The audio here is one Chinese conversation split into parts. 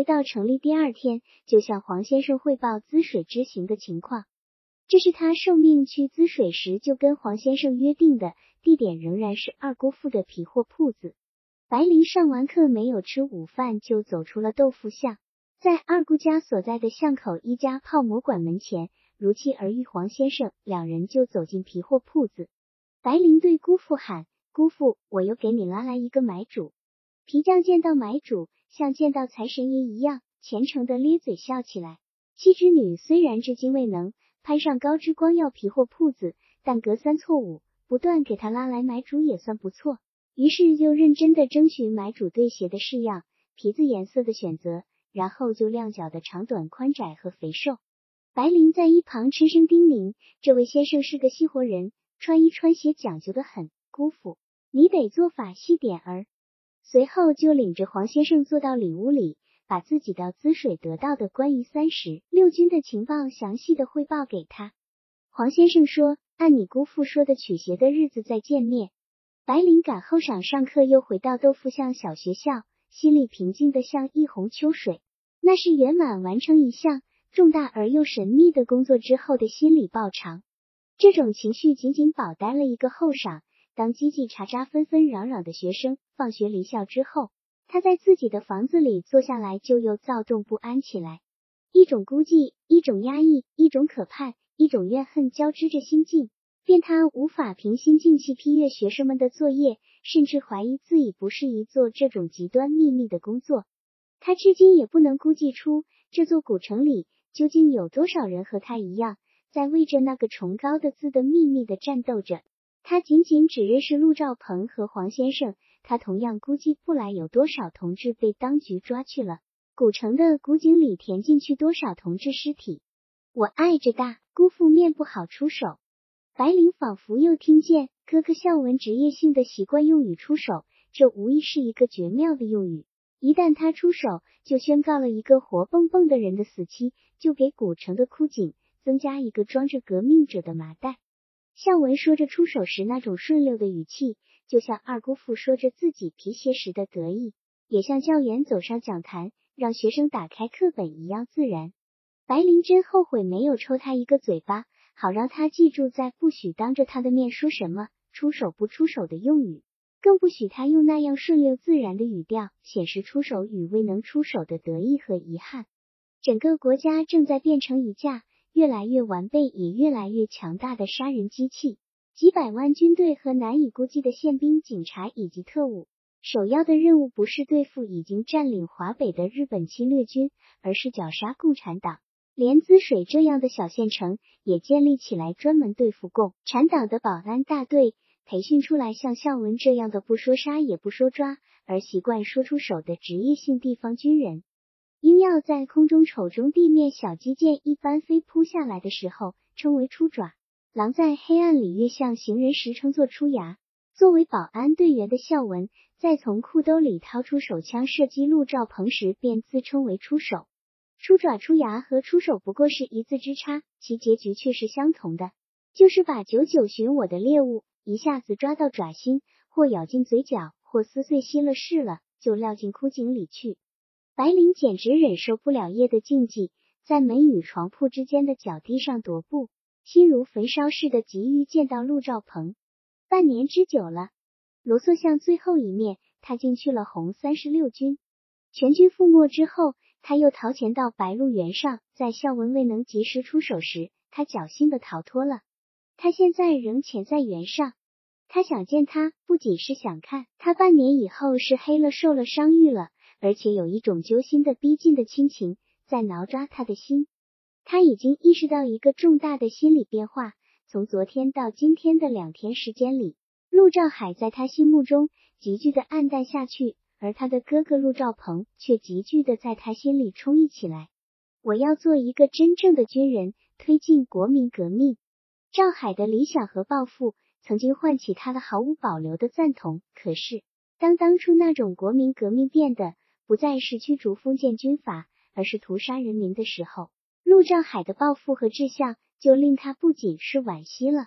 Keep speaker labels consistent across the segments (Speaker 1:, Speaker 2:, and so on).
Speaker 1: 回到城里第二天，就向黄先生汇报滋水之行的情况。这是他受命去滋水时就跟黄先生约定的地点，仍然是二姑父的皮货铺子。白灵上完课没有吃午饭，就走出了豆腐巷，在二姑家所在的巷口一家泡馍馆门前，如期而遇黄先生，两人就走进皮货铺子。白灵对姑父喊：“姑父，我又给你拉来一个买主。”皮匠见到买主，像见到财神爷一样虔诚的咧嘴笑起来。七之女虽然至今未能攀上高之光耀皮货铺子，但隔三错五不断给他拉来买主也算不错。于是就认真的征询买主对鞋的式样、皮子颜色的选择，然后就量脚的长短、宽窄和肥瘦。白灵在一旁轻声叮咛：“这位先生是个细活人，穿衣穿鞋讲究的很，姑父你得做法细点儿。”随后就领着黄先生坐到里屋里，把自己的滋水得到的关于三十六军的情报详细的汇报给他。黄先生说：“按你姑父说的，取鞋的日子再见面。”白灵赶后晌上课，又回到豆腐巷小学校，心里平静的像一泓秋水。那是圆满完成一项重大而又神秘的工作之后的心理报偿。这种情绪仅仅保待了一个后晌。当叽叽喳喳、纷纷攘攘的学生放学离校之后，他在自己的房子里坐下来，就又躁动不安起来。一种孤寂，一种压抑，一种可盼，一种怨恨交织着心境，便他无法平心静气批阅学生们的作业，甚至怀疑自己不适宜做这种极端秘密的工作。他至今也不能估计出这座古城里究竟有多少人和他一样，在为着那个崇高的字的秘密的战斗着。他仅仅只认识陆兆鹏和黄先生，他同样估计不来有多少同志被当局抓去了，古城的古井里填进去多少同志尸体。我爱着大姑父面不好出手。白灵仿佛又听见哥哥孝文职业性的习惯用语出手，这无疑是一个绝妙的用语。一旦他出手，就宣告了一个活蹦蹦的人的死期，就给古城的枯井增加一个装着革命者的麻袋。孝文说着出手时那种顺溜的语气，就像二姑父说着自己皮鞋时的得意，也像教员走上讲坛让学生打开课本一样自然。白灵真后悔没有抽他一个嘴巴，好让他记住在不许当着他的面说什么出手不出手的用语，更不许他用那样顺溜自然的语调显示出手与未能出手的得意和遗憾。整个国家正在变成一架。越来越完备，也越来越强大的杀人机器，几百万军队和难以估计的宪兵、警察以及特务，首要的任务不是对付已经占领华北的日本侵略军，而是绞杀共产党。连滋水这样的小县城也建立起来专门对付共产党的保安大队，培训出来像孝文这样的不说杀也不说抓，而习惯说出手的职业性地方军人。鹰要在空中瞅中地面小机箭一般飞扑下来的时候，称为出爪；狼在黑暗里越向行人时，称作出牙。作为保安队员的孝文，在从裤兜里掏出手枪射击陆兆鹏时，便自称为出手。出爪、出牙和出手不过是一字之差，其结局却是相同的，就是把久久寻我的猎物一下子抓到爪心，或咬进嘴角，或撕碎吸了事了，就撂进枯井里去。白灵简直忍受不了夜的静寂，在门与床铺之间的脚地上踱步，心如焚烧似的急于见到陆兆鹏。半年之久了，罗瑟巷最后一面，他进去了红三十六军。全军覆没之后，他又逃潜到白鹿原上，在孝文未能及时出手时，他侥幸的逃脱了。他现在仍潜在原上，他想见他，不仅是想看他，半年以后是黑了、瘦了、伤愈了。而且有一种揪心的逼近的亲情在挠抓他的心，他已经意识到一个重大的心理变化。从昨天到今天的两天时间里，陆兆海在他心目中急剧的暗淡下去，而他的哥哥陆兆鹏却急剧的在他心里充溢起来。我要做一个真正的军人，推进国民革命。赵海的理想和抱负曾经唤起他的毫无保留的赞同。可是，当当初那种国民革命变得……不再是驱逐封建军阀，而是屠杀人民的时候，陆兆海的抱负和志向就令他不仅是惋惜了。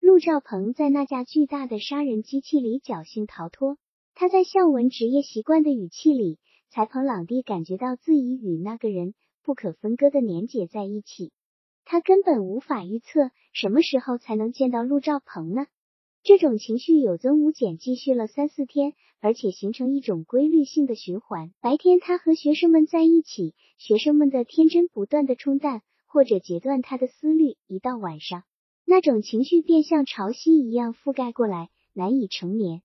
Speaker 1: 陆兆鹏在那架巨大的杀人机器里侥幸逃脱，他在孝文职业习惯的语气里才彭朗蒂感觉到自己与那个人不可分割的连结在一起。他根本无法预测什么时候才能见到陆兆鹏呢？这种情绪有增无减，继续了三四天，而且形成一种规律性的循环。白天他和学生们在一起，学生们的天真不断的冲淡或者截断他的思虑；一到晚上，那种情绪便像潮汐一样覆盖过来，难以成眠。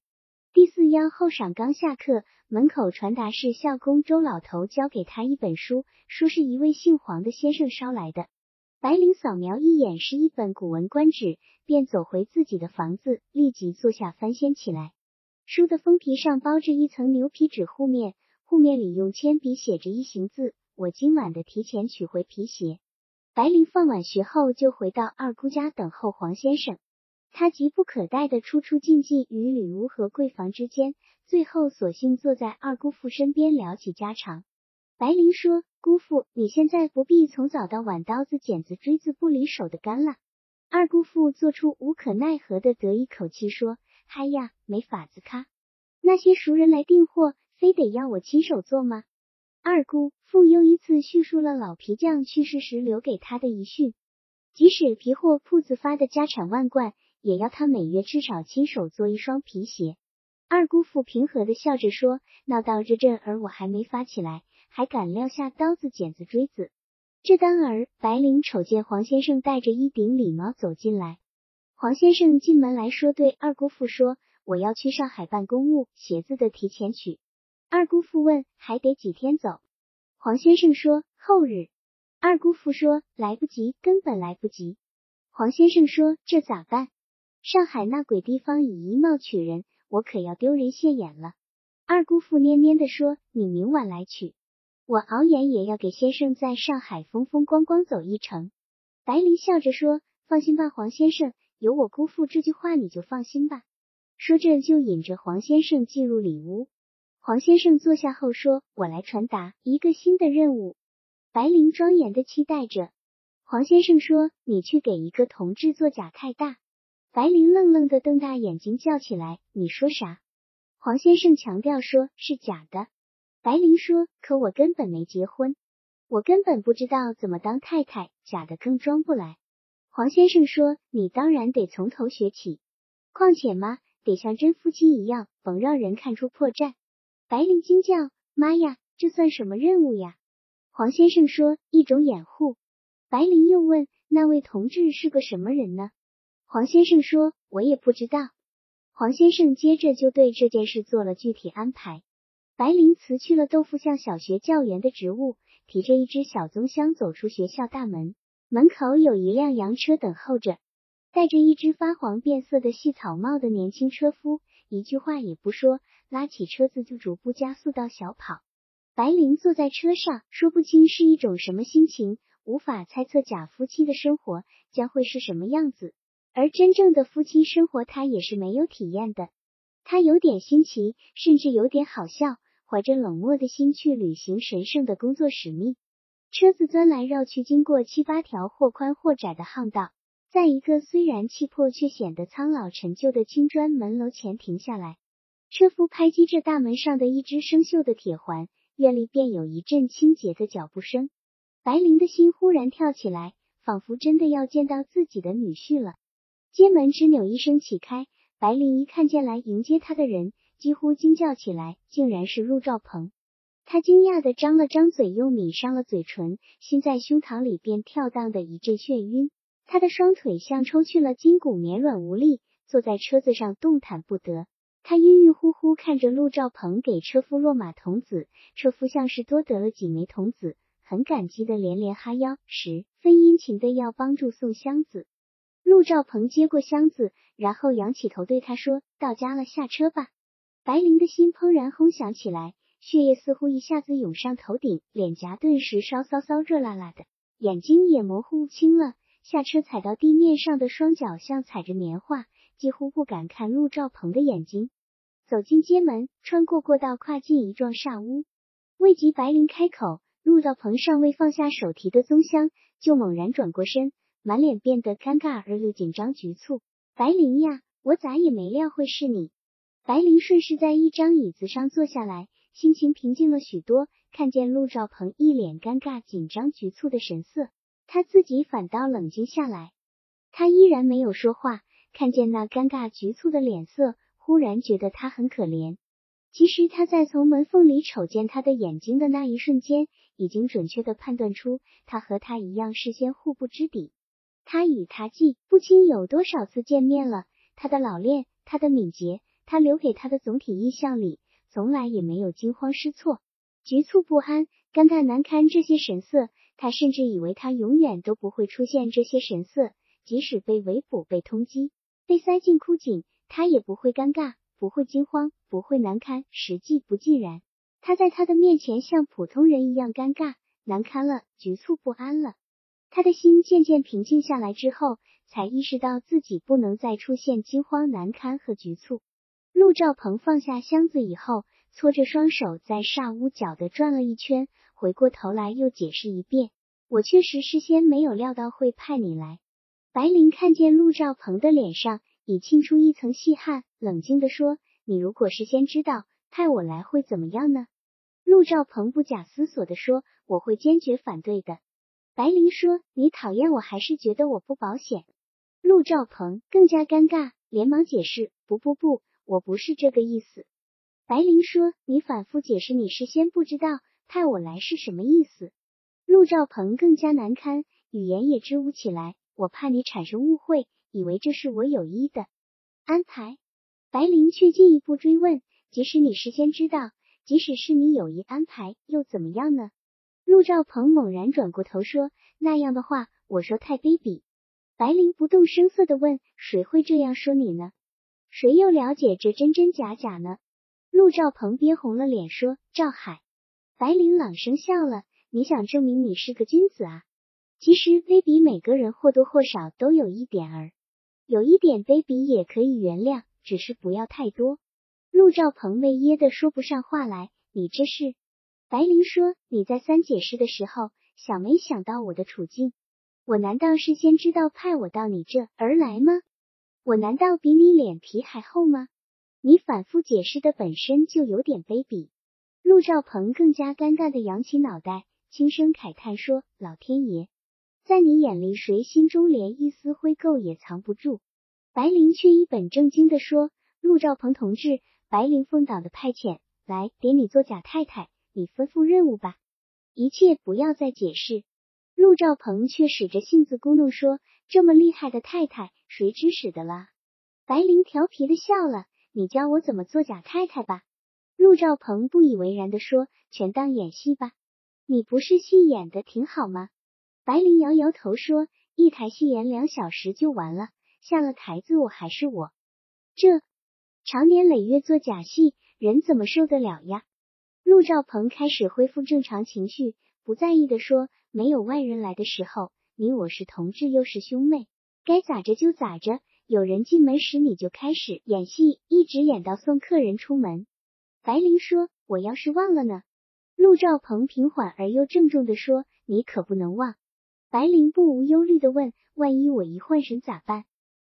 Speaker 1: 第四幺后晌刚下课，门口传达室校工周老头交给他一本书，说是一位姓黄的先生捎来的。白灵扫描一眼是一本《古文观止》，便走回自己的房子，立即坐下翻掀起来。书的封皮上包着一层牛皮纸护面，护面里用铅笔写着一行字：“我今晚的提前取回皮鞋。”白灵放晚学后就回到二姑家等候黄先生。他急不可待的出出进进于里屋和柜房之间，最后索性坐在二姑父身边聊起家常。白灵说：“姑父，你现在不必从早到晚刀子剪子锥子不离手的干了。”二姑父做出无可奈何的得意口气说：“嗨呀，没法子卡，那些熟人来订货，非得要我亲手做吗？”二姑父又一次叙述了老皮匠去世时留给他的遗训：即使皮货铺子发的家产万贯，也要他每月至少亲手做一双皮鞋。二姑父平和的笑着说：“闹到这阵儿，我还没发起来。”还敢撂下刀子、剪子、锥子？这当儿，白灵瞅见黄先生戴着一顶礼帽走进来。黄先生进门来说，对二姑父说：“我要去上海办公务，鞋子的提前取。”二姑父问：“还得几天走？”黄先生说：“后日。”二姑父说：“来不及，根本来不及。”黄先生说：“这咋办？上海那鬼地方以衣帽取人，我可要丢人现眼了。”二姑父蔫蔫的说：“你明晚来取。”我熬眼也要给先生在上海风风光光走一程。白灵笑着说：“放心吧，黄先生，有我姑父这句话，你就放心吧。”说着就引着黄先生进入里屋。黄先生坐下后说：“我来传达一个新的任务。”白灵庄严的期待着。黄先生说：“你去给一个同志做假太大。”白灵愣愣的瞪大眼睛叫起来：“你说啥？”黄先生强调说：“是假的。”白灵说：“可我根本没结婚，我根本不知道怎么当太太，假的更装不来。”黄先生说：“你当然得从头学起，况且嘛，得像真夫妻一样，甭让人看出破绽。”白灵惊叫：“妈呀，这算什么任务呀？”黄先生说：“一种掩护。”白灵又问：“那位同志是个什么人呢？”黄先生说：“我也不知道。”黄先生接着就对这件事做了具体安排。白灵辞去了豆腐巷小学教员的职务，提着一只小棕箱走出学校大门。门口有一辆洋车等候着，戴着一只发黄变色的细草帽的年轻车夫，一句话也不说，拉起车子就逐步加速到小跑。白灵坐在车上，说不清是一种什么心情，无法猜测假夫妻的生活将会是什么样子，而真正的夫妻生活，他也是没有体验的。他有点新奇，甚至有点好笑。怀着冷漠的心去履行神圣的工作使命，车子钻来绕去，经过七八条或宽或窄的巷道，在一个虽然气魄却显得苍老陈旧的青砖门楼前停下来。车夫拍击着大门上的一只生锈的铁环，院里便有一阵清洁的脚步声。白灵的心忽然跳起来，仿佛真的要见到自己的女婿了。街门吱扭一声起开，白灵一看见来迎接他的人。几乎惊叫起来，竟然是陆兆鹏。他惊讶的张了张嘴，又抿上了嘴唇，心在胸膛里便跳荡的一阵眩晕。他的双腿像抽去了筋骨，绵软无力，坐在车子上动弹不得。他晕晕乎乎看着陆兆鹏给车夫落马童子，车夫像是多得了几枚童子，很感激的连连哈腰，十分殷勤的要帮助送箱子。陆兆鹏接过箱子，然后仰起头对他说：“到家了，下车吧。”白灵的心怦然轰响起来，血液似乎一下子涌上头顶，脸颊顿时烧骚骚、热辣辣的，眼睛也模糊不清了。下车踩到地面上的双脚像踩着棉花，几乎不敢看陆兆鹏的眼睛。走进街门，穿过过道，跨进一幢煞屋。未及白灵开口，陆兆鹏尚未放下手提的棕箱，就猛然转过身，满脸变得尴尬而又紧张局促。白灵呀，我咋也没料会是你。白灵顺势在一张椅子上坐下来，心情平静了许多。看见陆兆鹏一脸尴尬、紧张、局促的神色，他自己反倒冷静下来。他依然没有说话。看见那尴尬、局促的脸色，忽然觉得他很可怜。其实他在从门缝里瞅见他的眼睛的那一瞬间，已经准确的判断出他和他一样事先互不知底。他与他记不清有多少次见面了，他的老练，他的敏捷，他留给他的总体印象里，从来也没有惊慌失措、局促不安、尴尬难堪这些神色。他甚至以为他永远都不会出现这些神色，即使被围捕、被通缉。被塞进枯井，他也不会尴尬，不会惊慌，不会难堪。实际不尽然，他在他的面前像普通人一样尴尬、难堪了，局促不安了。他的心渐渐平静下来之后，才意识到自己不能再出现惊慌、难堪和局促。陆兆鹏放下箱子以后，搓着双手在煞屋角的转了一圈，回过头来又解释一遍：“我确实事先没有料到会派你来。”白灵看见陆兆鹏的脸上已沁出一层细汗，冷静地说：“你如果事先知道派我来会怎么样呢？”陆兆鹏不假思索地说：“我会坚决反对的。”白灵说：“你讨厌我还是觉得我不保险？”陆兆鹏更加尴尬，连忙解释：“不不不，我不是这个意思。”白灵说：“你反复解释你事先不知道派我来是什么意思。”陆兆鹏更加难堪，语言也支吾起来。我怕你产生误会，以为这是我有意的安排。白灵却进一步追问：即使你事先知道，即使是你有意安排，又怎么样呢？陆兆鹏猛然转过头说：“那样的话，我说太卑鄙。”白灵不动声色的问：“谁会这样说你呢？谁又了解这真真假假呢？”陆兆鹏憋红了脸说：“赵海。”白灵朗声笑了：“你想证明你是个君子啊？”其实卑鄙，每个人或多或少都有一点儿，有一点卑鄙也可以原谅，只是不要太多。陆兆鹏被噎得说不上话来，你这是？白灵说，你在三解释的时候，想没想到我的处境？我难道事先知道派我到你这而来吗？我难道比你脸皮还厚吗？你反复解释的本身就有点卑鄙。陆兆鹏更加尴尬的扬起脑袋，轻声慨叹说：“老天爷！”在你眼里，谁心中连一丝灰垢也藏不住？白灵却一本正经的说：“陆兆鹏同志，白灵奉党的派遣，来给你做假太太，你吩咐任务吧，一切不要再解释。”陆兆鹏却使着性子咕哝说：“这么厉害的太太，谁指使的啦？”白灵调皮的笑了：“你教我怎么做假太太吧。”陆兆鹏不以为然的说：“全当演戏吧，你不是戏演的挺好吗？”白灵摇摇头说：“一台戏演两小时就完了，下了台子我还是我，这长年累月做假戏，人怎么受得了呀？”陆兆鹏开始恢复正常情绪，不在意的说：“没有外人来的时候，你我是同志又是兄妹，该咋着就咋着。有人进门时你就开始演戏，一直演到送客人出门。”白灵说：“我要是忘了呢？”陆兆鹏平缓而又郑重的说：“你可不能忘。”白灵不无忧虑的问：“万一我一换神咋办？”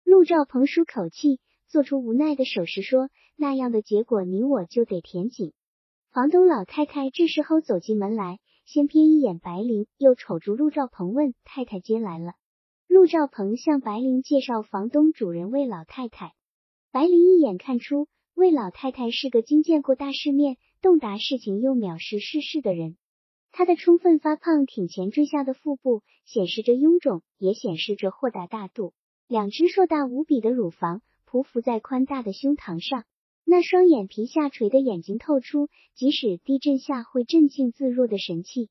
Speaker 1: 陆兆鹏舒口气，做出无奈的手势说：“那样的结果，你我就得填紧。”房东老太太这时候走进门来，先瞥一眼白灵，又瞅住陆兆鹏问：“太太接来了？”陆兆鹏向白灵介绍房东主人魏老太太。白灵一眼看出魏老太太是个经见过大世面、洞达事情又藐视世事的人。她的充分发胖、挺前坠下的腹部显示着臃肿，也显示着豁达大度。两只硕大无比的乳房匍匐在宽大的胸膛上，那双眼皮下垂的眼睛透出即使地震下会镇静自若的神气。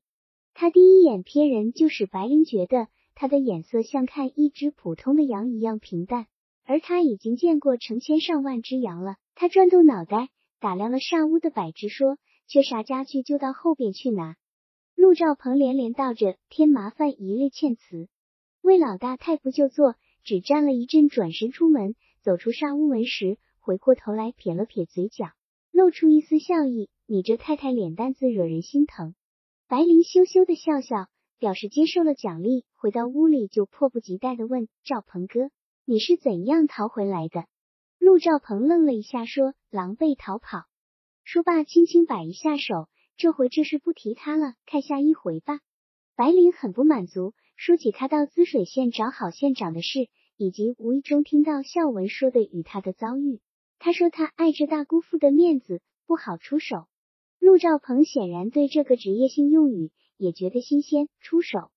Speaker 1: 他第一眼瞥人，就使白灵觉得他的眼色像看一只普通的羊一样平淡，而他已经见过成千上万只羊了。他转动脑袋，打量了煞屋的摆置，说：“缺啥家具就到后边去拿。”陆兆鹏连连道着添麻烦一类歉词，魏老大太不就坐，只站了一阵，转身出门，走出煞屋门时，回过头来撇了撇嘴角，露出一丝笑意。你这太太脸蛋子惹人心疼。白灵羞羞的笑笑，表示接受了奖励。回到屋里就迫不及待的问赵鹏哥：“你是怎样逃回来的？”陆兆鹏愣了一下，说：“狼狈逃跑。”说罢，轻轻摆一下手，这回这事不提他了，看下一回吧。白灵很不满足，说起他到滋水县找郝县长的事，以及无意中听到孝文说的与他的遭遇。他说他碍着大姑父的面子，不好出手。陆兆鹏显然对这个职业性用语也觉得新鲜，出手，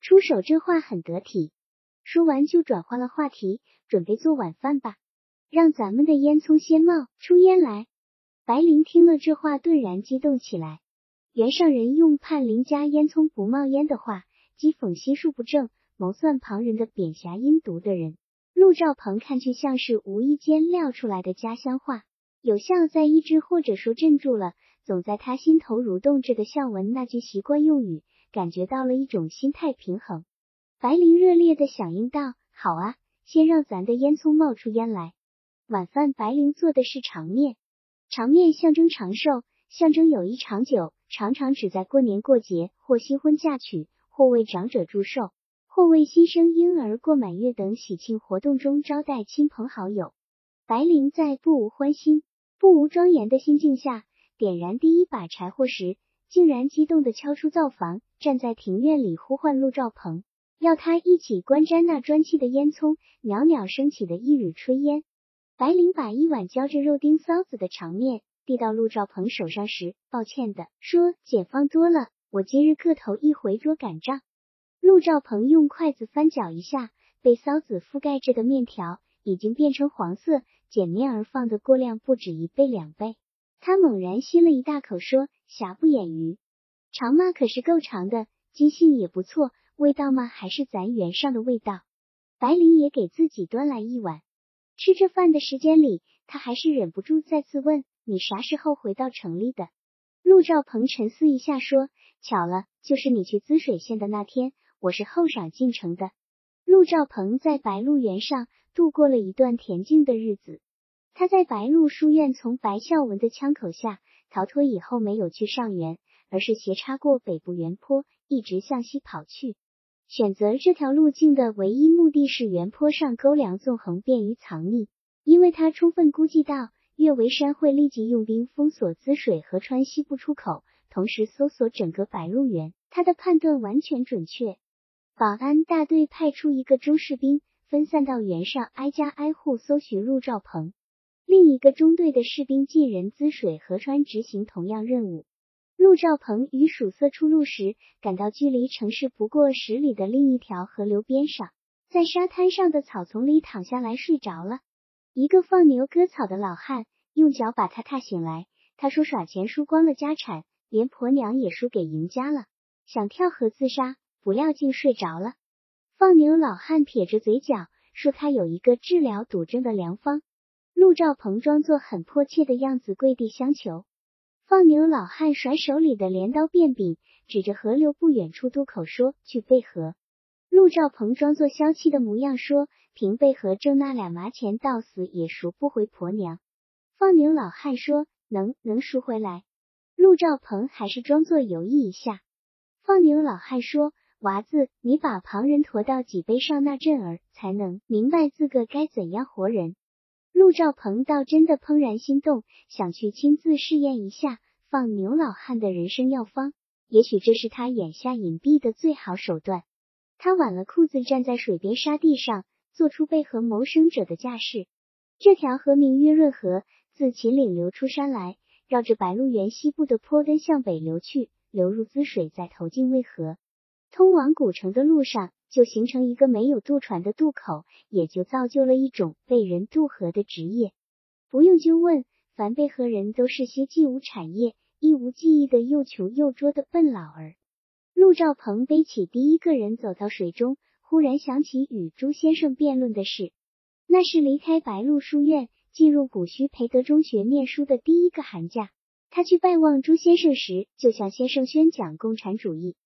Speaker 1: 出手这话很得体。说完就转换了话题，准备做晚饭吧，让咱们的烟囱先冒出烟来。白灵听了这话，顿然激动起来。原上人用判邻家烟囱不冒烟的话，讥讽心术不正、谋算旁人的贬狭阴毒的人。陆兆鹏看去像是无意间撂出来的家乡话，有效在抑制或者说镇住了。总在他心头蠕动着的孝文那句习惯用语，感觉到了一种心态平衡。白灵热烈的响应道：“好啊，先让咱的烟囱冒出烟来。”晚饭，白灵做的是长面，长面象征长寿，象征友谊长久，常常只在过年过节或新婚嫁娶，或为长者祝寿，或为新生婴儿过满月等喜庆活动中招待亲朋好友。白灵在不无欢心、不无庄严的心境下。点燃第一把柴火时，竟然激动的敲出灶房，站在庭院里呼唤陆兆鹏，要他一起观瞻那砖砌的烟囱袅袅升起的一缕炊烟。白灵把一碗浇着肉丁臊子的长面递到陆兆鹏手上时，抱歉的说：“减放多了，我今日个头一回桌赶账。”陆兆鹏用筷子翻搅一下，被臊子覆盖着的面条已经变成黄色，碱面而放的过量不止一倍两倍。他猛然吸了一大口，说：“瑕不掩瑜，长嘛可是够长的，筋性也不错，味道嘛还是咱原上的味道。”白灵也给自己端来一碗。吃着饭的时间里，他还是忍不住再次问：“你啥时候回到城里的？”陆兆鹏沉思一下，说：“巧了，就是你去滋水县的那天，我是后晌进城的。”陆兆鹏在白鹿原上度过了一段恬静的日子。他在白鹿书院从白孝文的枪口下逃脱以后，没有去上元，而是斜插过北部原坡，一直向西跑去。选择这条路径的唯一目的是原坡上沟梁纵横，便于藏匿。因为他充分估计到岳维山会立即用兵封锁滋水河川西部出口，同时搜索整个白鹿原。他的判断完全准确。保安大队派出一个中士兵，分散到原上，挨家挨户搜寻陆兆鹏。另一个中队的士兵进人滋水河川执行同样任务。陆兆鹏与曙色出路时，赶到距离城市不过十里的另一条河流边上，在沙滩上的草丛里躺下来睡着了。一个放牛割草的老汉用脚把他踏醒来。他说耍钱输光了家产，连婆娘也输给赢家了，想跳河自杀，不料竟睡着了。放牛老汉撇着嘴角说他有一个治疗赌症的良方。陆兆鹏装作很迫切的样子，跪地相求。放牛老汉甩手里的镰刀便柄，指着河流不远处渡口说：“去背河。”陆兆鹏装作消气的模样说：“凭背河挣那俩麻钱，到死也赎不回婆娘。”放牛老汉说：“能，能赎回来。”陆兆鹏还是装作犹豫一下。放牛老汉说：“娃子，你把旁人驮到脊背上那阵儿，才能明白自个该怎样活人。”陆兆鹏倒真的怦然心动，想去亲自试验一下放牛老汉的人生药方。也许这是他眼下隐蔽的最好手段。他挽了裤子，站在水边沙地上，做出背河谋生者的架势。这条河名曰润河，自秦岭流出山来，绕着白鹿原西部的坡根向北流去，流入滋水，再投进渭河。通往古城的路上。就形成一个没有渡船的渡口，也就造就了一种被人渡河的职业。不用就问，凡被河人都是些既无产业、亦无技艺的又穷又拙的笨老儿。陆兆鹏背起第一个人走到水中，忽然想起与朱先生辩论的事。那是离开白鹿书院，进入古虚培德中学念书的第一个寒假。他去拜望朱先生时，就向先生宣讲共产主义。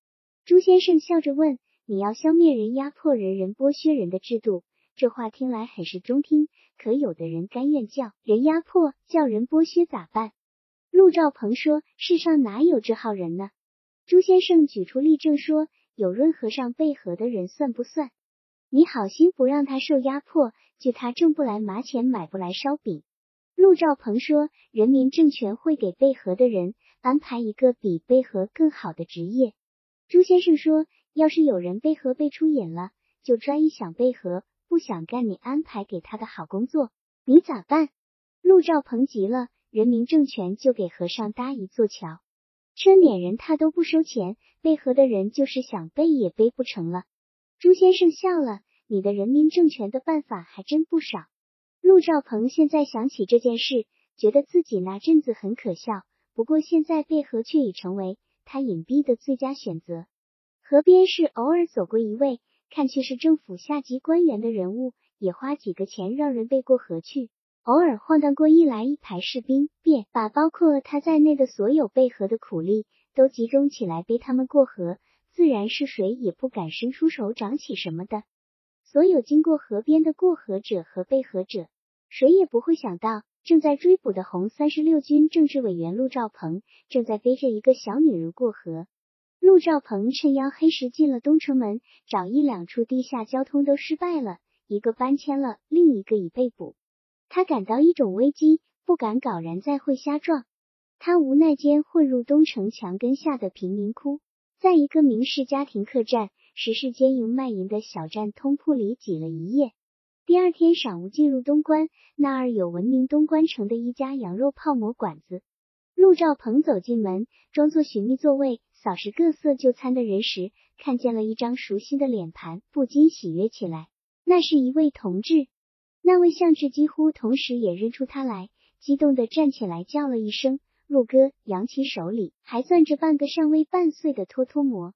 Speaker 1: 朱先生笑着问。你要消灭人压迫人、人剥削人的制度，这话听来很是中听。可有的人甘愿叫人压迫，叫人剥削，咋办？陆兆鹏说：“世上哪有这号人呢？”朱先生举出例证说：“有润和尚背河的人算不算？你好心不让他受压迫，就他挣不来麻钱，买不来烧饼。”陆兆鹏说，人民政权会给贝壳的人安排一个比贝壳更好的职业。朱先生说，要是有人贝壳被出瘾了，就专一想贝壳，不想干你安排给他的好工作，你咋办？陆兆鹏急了，人民政权就给和尚搭一座桥，车碾人他都不收钱，贝壳的人就是想背也背不成了。朱先生笑了，你的人民政权的办法还真不少。陆兆鹏现在想起这件事，觉得自己那阵子很可笑，不过现在贝壳却已成为他隐蔽的最佳选择。河边是偶尔走过一位，看去是政府下级官员的人物，也花几个钱让人背过河去。偶尔晃荡过一来一排士兵，便把包括他在内的所有背河的苦力都集中起来背他们过河，自然是谁也不敢伸出手掌起什么的。所有经过河边的过河者和背河者，谁也不会想到，正在追捕的红三十六军政治委员陆兆鹏正在背着一个小女人过河。陆兆鹏趁腰黑时进了东城门，找一两处地下交通都失败了，一个搬迁了，另一个已被捕。他感到一种危机，不敢贸然再会瞎撞。他无奈间混入东城墙根下的贫民窟，在一个明式家庭客栈、时事兼营卖淫的小站通铺里挤了一夜。第二天晌午进入东关，那儿有闻名东关城的一家羊肉泡馍馆子。陆兆鹏走进门，装作寻觅座位，扫视各色就餐的人时，看见了一张熟悉的脸盘，不禁喜悦起来。那是一位同志。那位相志几乎同时也认出他来，激动的站起来叫了一声“陆哥”，扬起手里还攥着半个尚未半碎的脱脱馍。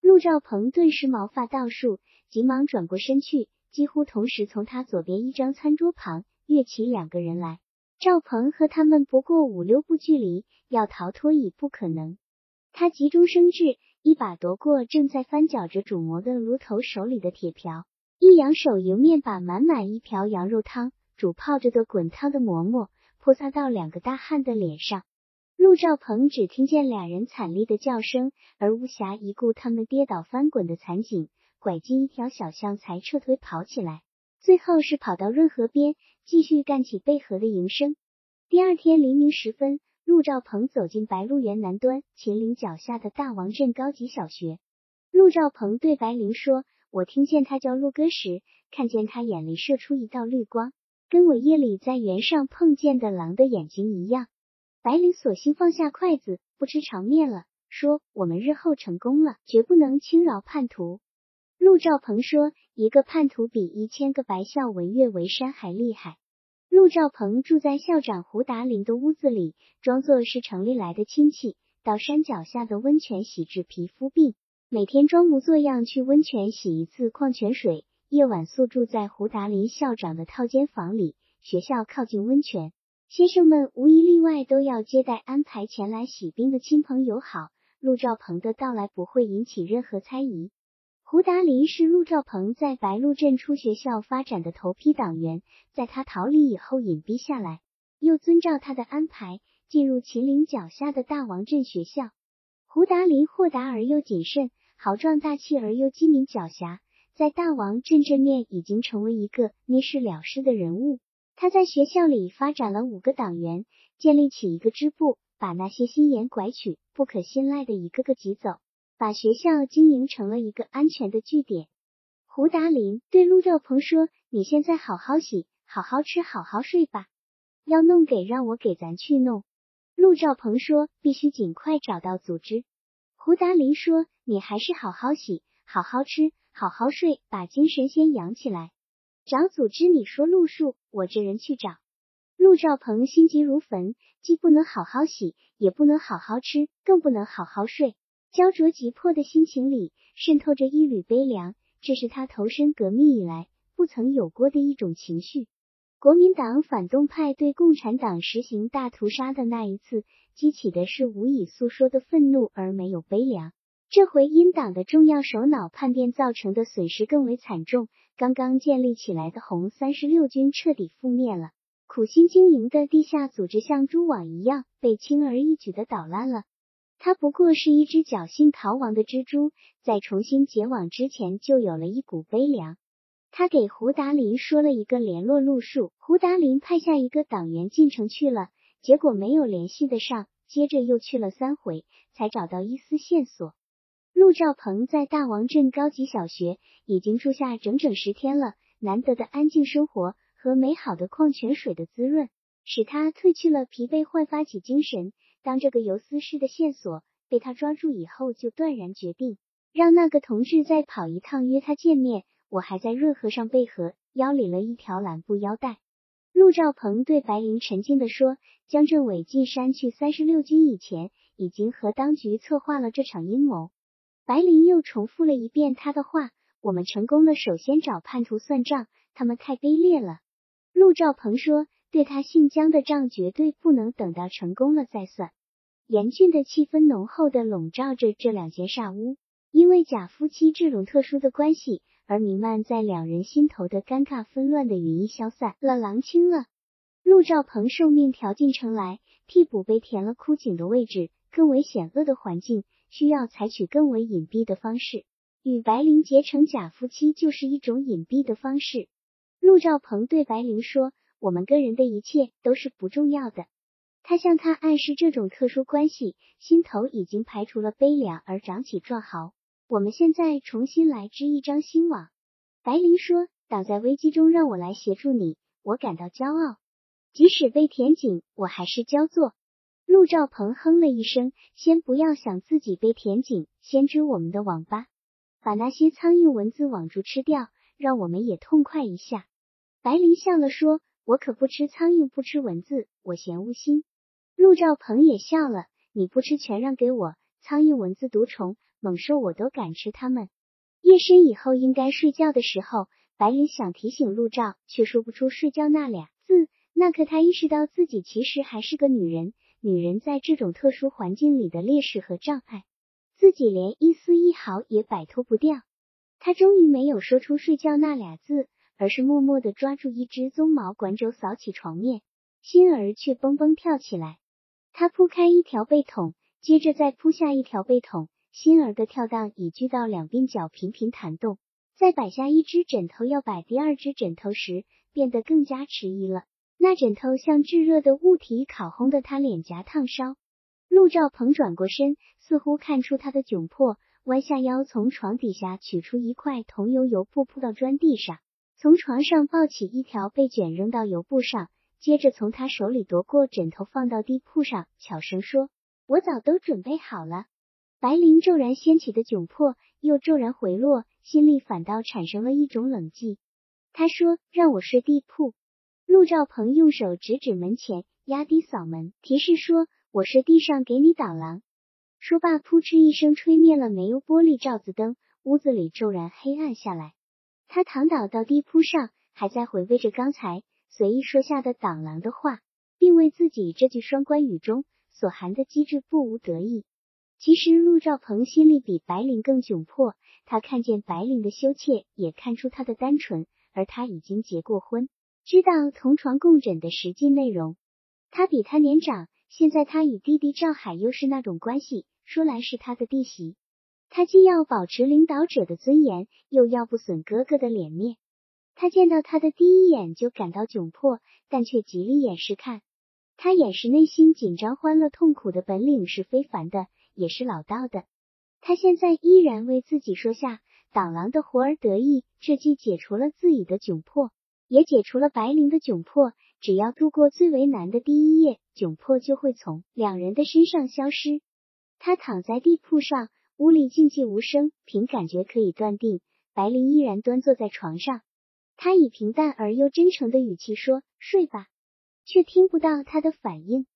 Speaker 1: 陆兆鹏顿时毛发倒竖，急忙转过身去，几乎同时从他左边一张餐桌旁跃起两个人来。赵鹏和他们不过五六步距离，要逃脱已不可能。他急中生智，一把夺过正在翻搅着煮馍的炉头手里的铁瓢。一扬手迎面把满满一瓢羊肉汤煮泡着的滚烫的馍馍泼洒到两个大汉的脸上。陆兆鹏只听见俩人惨厉的叫声，而无暇一顾他们跌倒翻滚的惨景，拐进一条小巷才撤退跑起来。最后是跑到润河边，继续干起背河的营生。第二天黎明时分，陆兆鹏走进白鹿原南端秦岭脚下的大王镇高级小学。陆兆鹏对白灵说。我听见他叫陆哥时，看见他眼里射出一道绿光，跟我夜里在原上碰见的狼的眼睛一样。白灵索性放下筷子，不吃长面了，说：“我们日后成功了，绝不能轻饶叛徒。”陆兆鹏说：“一个叛徒比一千个白孝文岳为山还厉害。”陆兆鹏住在校长胡达林的屋子里，装作是城里来的亲戚，到山脚下的温泉洗治皮肤病。每天装模作样去温泉洗一次矿泉水，夜晚宿住在胡达林校长的套间房里。学校靠近温泉，先生们无一例外都要接待安排前来洗冰的亲朋友好。陆兆鹏的到来不会引起任何猜疑。胡达林是陆兆鹏在白鹿镇初学校发展的头批党员，在他逃离以后隐蔽下来，又遵照他的安排进入秦岭脚下的大王镇学校。胡达林豁达而又谨慎。豪壮大气而又机敏狡黠，在大王镇镇面已经成为一个捏事了事的人物。他在学校里发展了五个党员，建立起一个支部，把那些心眼拐曲、不可信赖的一个个挤走，把学校经营成了一个安全的据点。胡达林对陆兆鹏说：“你现在好好洗，好好吃，好好睡吧。要弄给让我给咱去弄。”陆兆鹏说：“必须尽快找到组织。”胡达林说：“你还是好好洗，好好吃，好好睡，把精神先养起来。找组织，你说路数，我这人去找。”陆兆鹏心急如焚，既不能好好洗，也不能好好吃，更不能好好睡。焦灼急迫的心情里渗透着一缕悲凉，这是他投身革命以来不曾有过的一种情绪。国民党反动派对共产党实行大屠杀的那一次。激起的是无以诉说的愤怒，而没有悲凉。这回因党的重要首脑叛变造成的损失更为惨重，刚刚建立起来的红三十六军彻底覆灭了，苦心经营的地下组织像蛛网一样被轻而易举的捣烂了。他不过是一只侥幸逃亡的蜘蛛，在重新结网之前就有了一股悲凉。他给胡达林说了一个联络路数，胡达林派下一个党员进城去了，结果没有联系得上，接着又去了三回，才找到一丝线索。陆兆鹏在大王镇高级小学已经住下整整十天了，难得的安静生活和美好的矿泉水的滋润，使他褪去了疲惫，焕发起精神。当这个游丝式的线索被他抓住以后，就断然决定让那个同志再跑一趟，约他见面。我还在润河上贝河腰里了一条蓝布腰带。陆兆鹏对白灵沉静地说：“江政委进山去三十六军以前，已经和当局策划了这场阴谋。”白灵又重复了一遍他的话：“我们成功了，首先找叛徒算账，他们太卑劣了。”陆兆鹏说：“对他姓江的账，绝对不能等到成功了再算。”严峻的气氛浓厚的笼罩着这两间煞屋，因为假夫妻这种特殊的关系而弥漫在两人心头的尴尬纷乱的云翳消散了，狼清了。陆兆鹏受命调进城来，替补被填了枯井的位置，更为险恶的环境。需要采取更为隐蔽的方式，与白灵结成假夫妻就是一种隐蔽的方式。陆兆鹏对白灵说：“我们个人的一切都是不重要的。”他向他暗示这种特殊关系，心头已经排除了悲凉而长起壮豪。我们现在重新来织一张新网。白灵说：“挡在危机中，让我来协助你，我感到骄傲。即使被填井，我还是焦作。”陆兆鹏哼了一声，先不要想自己被填井，先织我们的网吧，把那些苍蝇蚊子网住吃掉，让我们也痛快一下。白灵笑了说：“我可不吃苍蝇，不吃蚊子，我嫌恶心。”陆兆鹏也笑了：“你不吃，全让给我。苍蝇、蚊子、毒虫、猛兽，我都敢吃它们。”夜深以后应该睡觉的时候，白灵想提醒陆兆，却说不出睡觉那俩字。那刻，他意识到自己其实还是个女人。女人在这种特殊环境里的劣势和障碍，自己连一丝一毫也摆脱不掉。他终于没有说出“睡觉”那俩字，而是默默地抓住一只鬃毛管轴扫起床面，心儿却蹦蹦跳起来。她铺开一条被筒，接着再铺下一条被筒，心儿的跳荡已聚到两鬓角频频弹动。再摆下一只枕头，要摆第二只枕头时，变得更加迟疑了。那枕头像炙热的物体，烤烘的他脸颊烫烧。陆兆鹏转过身，似乎看出他的窘迫，弯下腰，从床底下取出一块桐油油布，铺到砖地上，从床上抱起一条被卷扔到油布上，接着从他手里夺过枕头，放到地铺上，悄声说：“我早都准备好了。”白灵骤然掀起的窘迫又骤然回落，心里反倒产生了一种冷寂。他说：“让我睡地铺。”陆兆鹏用手指指门前，压低嗓门，提示说：“我睡地上，给你挡狼。”说罢，扑哧一声吹灭了煤油玻璃罩子灯，屋子里骤然黑暗下来。他躺倒到地铺上，还在回味着刚才随意说下的挡狼的话，并为自己这句双关语中所含的机智不无得意。其实陆兆鹏心里比白灵更窘迫，他看见白灵的羞怯，也看出他的单纯，而他已经结过婚。知道同床共枕的实际内容，他比他年长，现在他与弟弟赵海又是那种关系，说来是他的弟媳，他既要保持领导者的尊严，又要不损哥哥的脸面。他见到他的第一眼就感到窘迫，但却极力掩饰。看他掩饰内心紧张、欢乐、痛苦的本领是非凡的，也是老道的。他现在依然为自己说下党狼的活而得意，这既解除了自己的窘迫。也解除了白灵的窘迫，只要度过最为难的第一夜，窘迫就会从两人的身上消失。他躺在地铺上，屋里静寂无声，凭感觉可以断定，白灵依然端坐在床上。他以平淡而又真诚的语气说：“睡吧。”却听不到他的反应。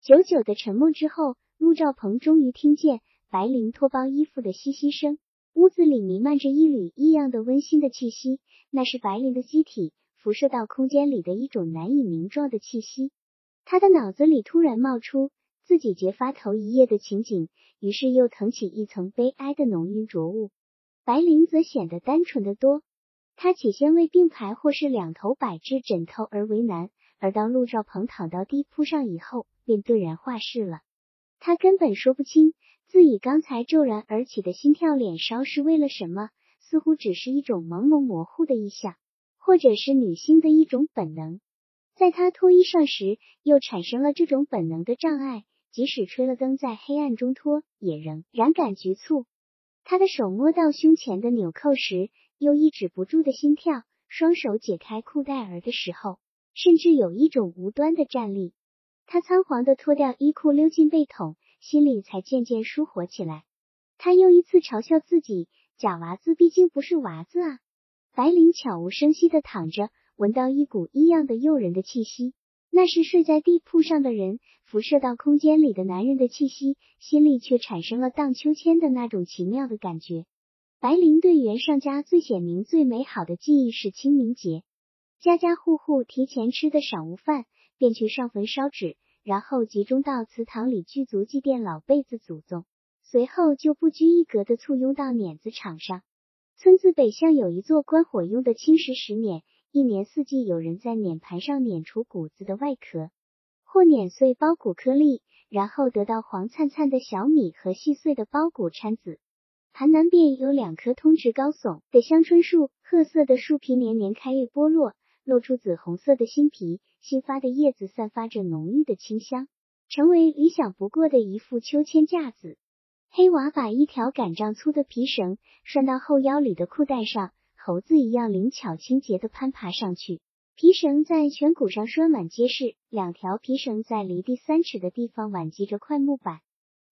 Speaker 1: 久久的沉默之后，陆兆鹏终于听见白灵脱包衣服的嘻嘻声，屋子里弥漫着一缕异样的温馨的气息，那是白灵的机体。辐射到空间里的一种难以名状的气息，他的脑子里突然冒出自己结发头一夜的情景，于是又腾起一层悲哀的浓晕浊雾。白灵则显得单纯的多，他起先为并排或是两头摆置枕头而为难，而当陆兆鹏躺到地铺上以后，便顿然化事了。他根本说不清自己刚才骤然而起的心跳脸烧是为了什么，似乎只是一种朦胧模糊的意象。或者是女性的一种本能。在他脱衣裳时，又产生了这种本能的障碍，即使吹了灯，在黑暗中脱，也仍然感局促。他的手摸到胸前的纽扣时，又抑制不住的心跳；双手解开裤带儿的时候，甚至有一种无端的站立。他仓皇的脱掉衣裤，溜进被桶，心里才渐渐舒活起来。他又一次嘲笑自己：假娃子毕竟不是娃子啊！白灵悄无声息的躺着。闻到一股异样的诱人的气息，那是睡在地铺上的人辐射到空间里的男人的气息，心里却产生了荡秋千的那种奇妙的感觉。白灵对袁尚家最显明、最美好的记忆是清明节，家家户户提前吃的晌午饭，便去上坟烧纸，然后集中到祠堂里祭足祭奠老辈子祖宗，随后就不拘一格的簇拥到碾子场上。村子北向有一座关火用的青石石碾。一年四季，有人在碾盘上碾除谷子的外壳，或碾碎苞谷颗粒，然后得到黄灿灿的小米和细碎的苞谷掺子。盘南边有两棵通直高耸的香椿树，褐色的树皮年年开叶剥落，露出紫红色的新皮，新发的叶子散发着浓郁的清香，成为理想不过的一副秋千架子。黑娃把一条杆杖粗的皮绳拴到后腰里的裤带上。猴子一样灵巧清洁的攀爬上去，皮绳在颧骨上拴满结实，两条皮绳在离地三尺的地方挽系着块木板。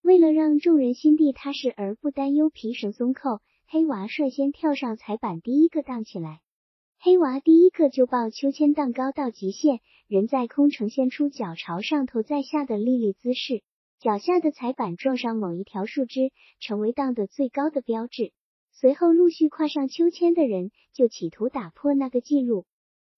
Speaker 1: 为了让众人心地踏实而不担忧皮绳松扣，黑娃率先跳上彩板，第一个荡起来。黑娃第一个就抱秋千荡高到极限，人在空呈现出脚朝上、头在下的立立姿势，脚下的彩板撞上某一条树枝，成为荡的最高的标志。随后陆续跨上秋千的人就企图打破那个记录。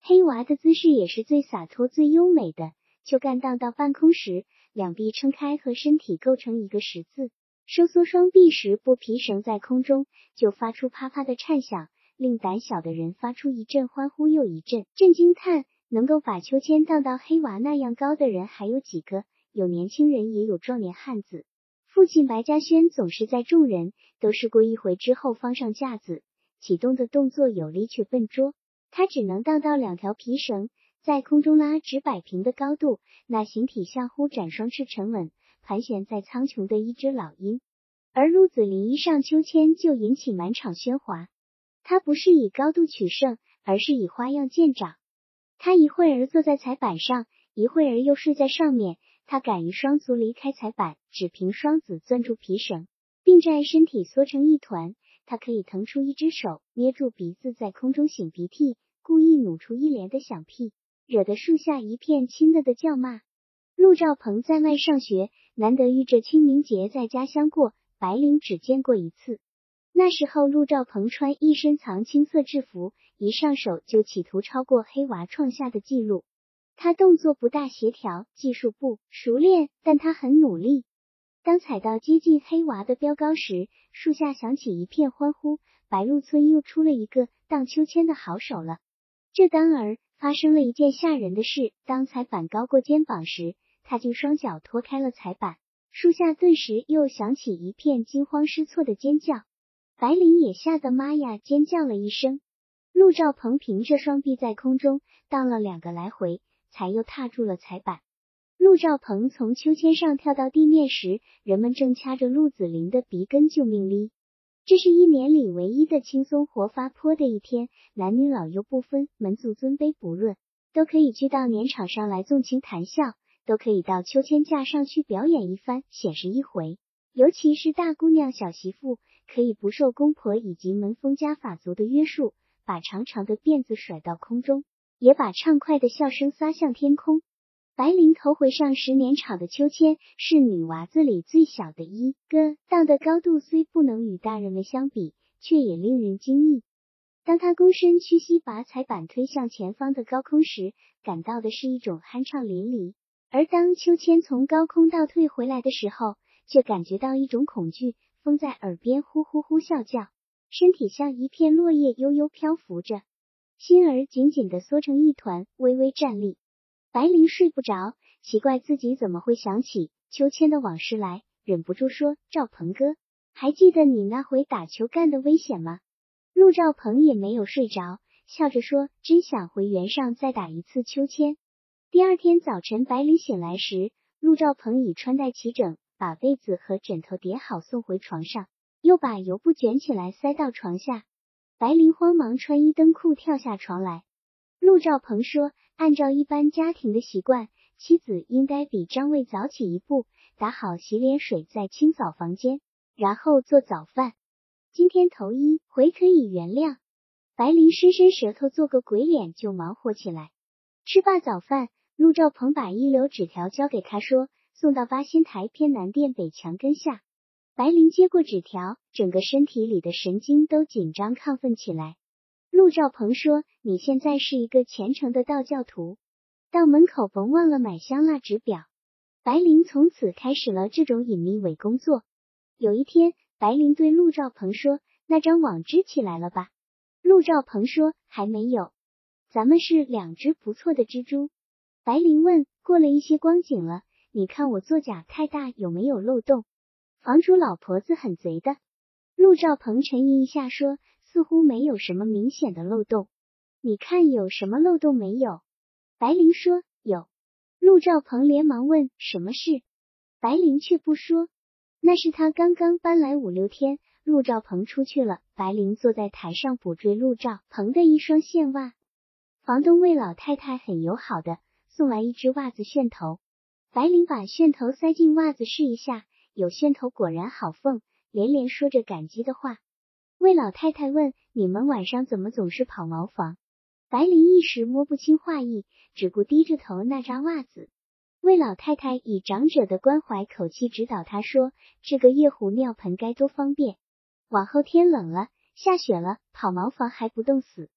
Speaker 1: 黑娃的姿势也是最洒脱、最优美的。秋干荡到半空时，两臂撑开和身体构成一个十字，收缩双臂时，布皮绳在空中就发出啪啪的颤响，令胆小的人发出一阵欢呼又一阵震惊叹。能够把秋千荡到黑娃那样高的人还有几个？有年轻人，也有壮年汉子。父亲白嘉轩总是在众人都试过一回之后方上架子，启动的动作有力却笨拙。他只能荡到两条皮绳在空中拉直摆平的高度，那形体像忽展双翅沉稳盘旋在苍穹的一只老鹰。而陆子霖一上秋千就引起满场喧哗。他不是以高度取胜，而是以花样见长。他一会儿坐在彩板上，一会儿又睡在上面。他敢于双足离开彩板，只凭双子攥住皮绳，并在身体缩成一团。他可以腾出一只手捏住鼻子，在空中擤鼻涕，故意努出一连的响屁，惹得树下一片亲的的叫骂。陆兆鹏在外上学，难得遇着清明节在家乡过，白灵只见过一次。那时候陆兆鹏穿一身藏青色制服，一上手就企图超过黑娃创下的记录。他动作不大协调，技术不熟练，但他很努力。当踩到接近黑娃的标高时，树下响起一片欢呼，白鹿村又出了一个荡秋千的好手了。这当儿发生了一件吓人的事：当踩板高过肩膀时，他就双脚脱开了踩板，树下顿时又响起一片惊慌失措的尖叫。白灵也吓得妈呀尖叫了一声。陆兆鹏凭着双臂在空中荡了两个来回。才又踏住了彩板。陆兆鹏从秋千上跳到地面时，人们正掐着陆子霖的鼻根救命哩。这是一年里唯一的轻松活发泼的一天，男女老幼不分，门族尊卑不论，都可以去到年场上来纵情谈笑，都可以到秋千架上去表演一番，显示一回。尤其是大姑娘、小媳妇，可以不受公婆以及门风家法族的约束，把长长的辫子甩到空中。也把畅快的笑声撒向天空。白灵头回上十年场的秋千，是女娃子里最小的一个，荡的高度虽不能与大人们相比，却也令人惊异。当他躬身屈膝把彩板推向前方的高空时，感到的是一种酣畅淋漓；而当秋千从高空倒退回来的时候，却感觉到一种恐惧。风在耳边呼呼呼啸叫，身体像一片落叶悠悠漂浮着。心儿紧紧的缩成一团，微微站立。白灵睡不着，奇怪自己怎么会想起秋千的往事来，忍不住说：“赵鹏哥，还记得你那回打球干的危险吗？”陆兆鹏也没有睡着，笑着说：“真想回原上再打一次秋千。”第二天早晨，白灵醒来时，陆兆鹏已穿戴齐整，把被子和枕头叠好送回床上，又把油布卷起来塞到床下。白灵慌忙穿衣登裤跳下床来。陆兆鹏说：“按照一般家庭的习惯，妻子应该比张卫早起一步，打好洗脸水，再清扫房间，然后做早饭。今天头一回可以原谅。”白灵伸伸舌头，做个鬼脸，就忙活起来。吃罢早饭。陆兆鹏把一留纸条交给他，说：“送到八仙台偏南殿北墙根下。”白灵接过纸条，整个身体里的神经都紧张亢奋起来。陆兆鹏说：“你现在是一个虔诚的道教徒，到门口甭忘了买香蜡纸表。”白灵从此开始了这种隐秘伪工作。有一天，白灵对陆兆鹏说：“那张网织起来了吧？”陆兆鹏说：“还没有，咱们是两只不错的蜘蛛。”白灵问：“过了一些光景了，你看我作假太大，有没有漏洞？”房主老婆子很贼的。陆兆鹏沉吟一下说：“似乎没有什么明显的漏洞。你看有什么漏洞没有？”白灵说：“有。”陆兆鹏连忙问：“什么事？”白灵却不说。那是他刚刚搬来五六天，陆兆鹏出去了，白灵坐在台上补缀陆兆鹏的一双线袜。房东魏老太太很友好的。送来一只袜子楦头，白灵把楦头塞进袜子试一下，有噱头，果然好缝，连连说着感激的话。魏老太太问：“你们晚上怎么总是跑茅房？”白灵一时摸不清话意，只顾低着头那扎袜子。魏老太太以长者的关怀口气指导他说：“这个夜壶尿盆该多方便，往后天冷了，下雪了，跑茅房还不冻死。”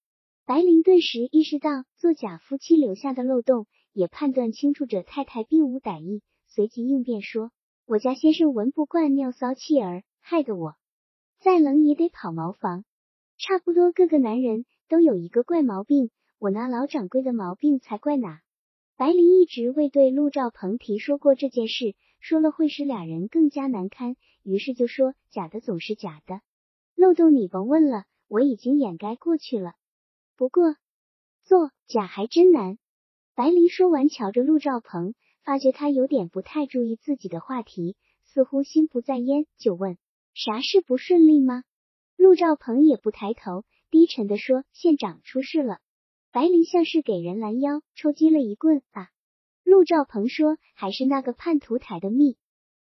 Speaker 1: 白灵顿时意识到做假夫妻留下的漏洞。也判断清楚，这太太并无歹意，随即应变说：“我家先生闻不惯尿骚气儿，害得我再冷也得跑茅房。差不多各个男人都有一个怪毛病，我那老掌柜的毛病才怪哪。”白灵一直未对陆兆鹏提说过这件事，说了会使俩人更加难堪，于是就说：“假的总是假的，漏洞你甭问了，我已经掩盖过去了。不过做假还真难。”白灵说完，瞧着陆兆鹏，发觉他有点不太注意自己的话题，似乎心不在焉，就问：“啥事不顺利吗？”陆兆鹏也不抬头，低沉的说：“县长出事了。”白灵像是给人拦腰，抽击了一棍啊！陆兆鹏说：“还是那个叛徒抬的密。”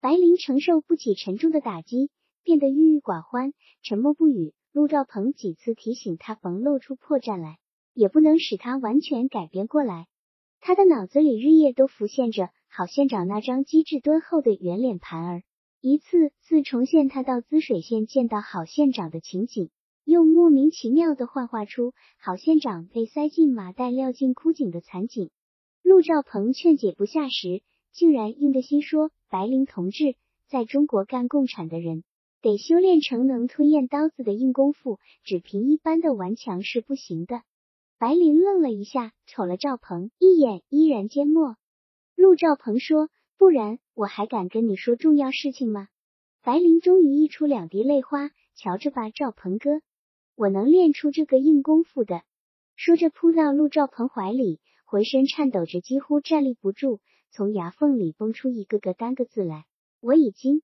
Speaker 1: 白灵承受不起沉重的打击，变得郁郁寡欢，沉默不语。陆兆鹏几次提醒他，甭露出破绽来，也不能使他完全改变过来。他的脑子里日夜都浮现着郝县长那张机智敦厚的圆脸盘儿，一次次重现他到滋水县见到郝县长的情景，又莫名其妙的幻化出郝县长被塞进麻袋撂进枯井的惨景。陆兆鹏劝解不下时，竟然硬着心说：“白灵同志，在中国干共产的人，得修炼成能吞咽刀子的硬功夫，只凭一般的顽强是不行的。”白灵愣了一下，瞅了赵鹏一眼，依然缄默。陆兆鹏说：“不然我还敢跟你说重要事情吗？”白灵终于溢出两滴泪花，瞧着吧，赵鹏哥，我能练出这个硬功夫的。说着扑到陆兆鹏怀里，浑身颤抖着，几乎站立不住，从牙缝里蹦出一个个单个字来：“我已经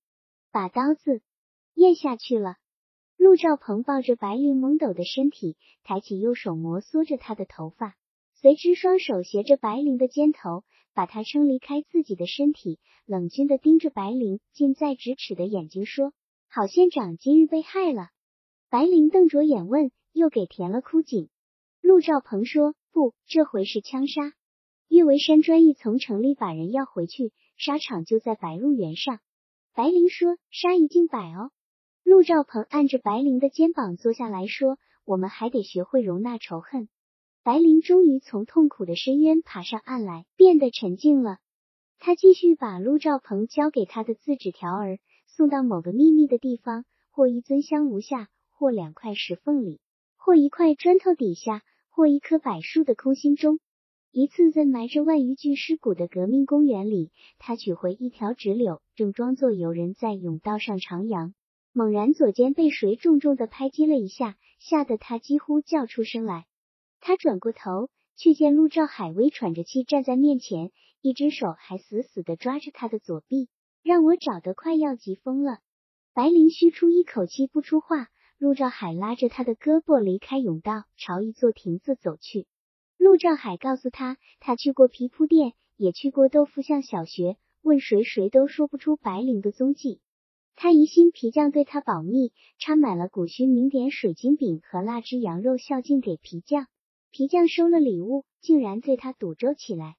Speaker 1: 把刀子咽下去了。”陆兆鹏抱着白灵懵懂的身体，抬起右手摩挲着她的头发，随之双手携着白灵的肩头，把她撑离开自己的身体，冷峻的盯着白灵近在咫尺的眼睛说：“郝县长今日被害了。”白灵瞪着眼问：“又给填了枯井？”陆兆鹏说：“不，这回是枪杀。岳维山专意从城里把人要回去，沙场就在白鹿原上。”白灵说：“杀一儆百哦。”陆兆鹏按着白灵的肩膀坐下来说：“我们还得学会容纳仇恨。”白灵终于从痛苦的深渊爬上岸来，变得沉静了。他继续把陆兆鹏交给他的字纸条儿送到某个秘密的地方，或一尊香炉下，或两块石缝里，或一块砖头底下，或一棵柏树的空心中。一次在埋着万余具尸骨的革命公园里，他取回一条直柳，正装作游人在甬道上徜徉。猛然，左肩被谁重重的拍击了一下，吓得他几乎叫出声来。他转过头，却见陆兆海微喘着气站在面前，一只手还死死的抓着他的左臂，让我找得快要急疯了。白灵虚出一口气，不出话。陆兆海拉着他的胳膊离开甬道，朝一座亭子走去。陆兆海告诉他，他去过皮铺店，也去过豆腐巷小学，问谁谁都说不出白灵的踪迹。他疑心皮匠对他保密，掺满了古熏名典水晶饼和腊汁羊肉孝敬给皮匠。皮匠收了礼物，竟然对他赌咒起来，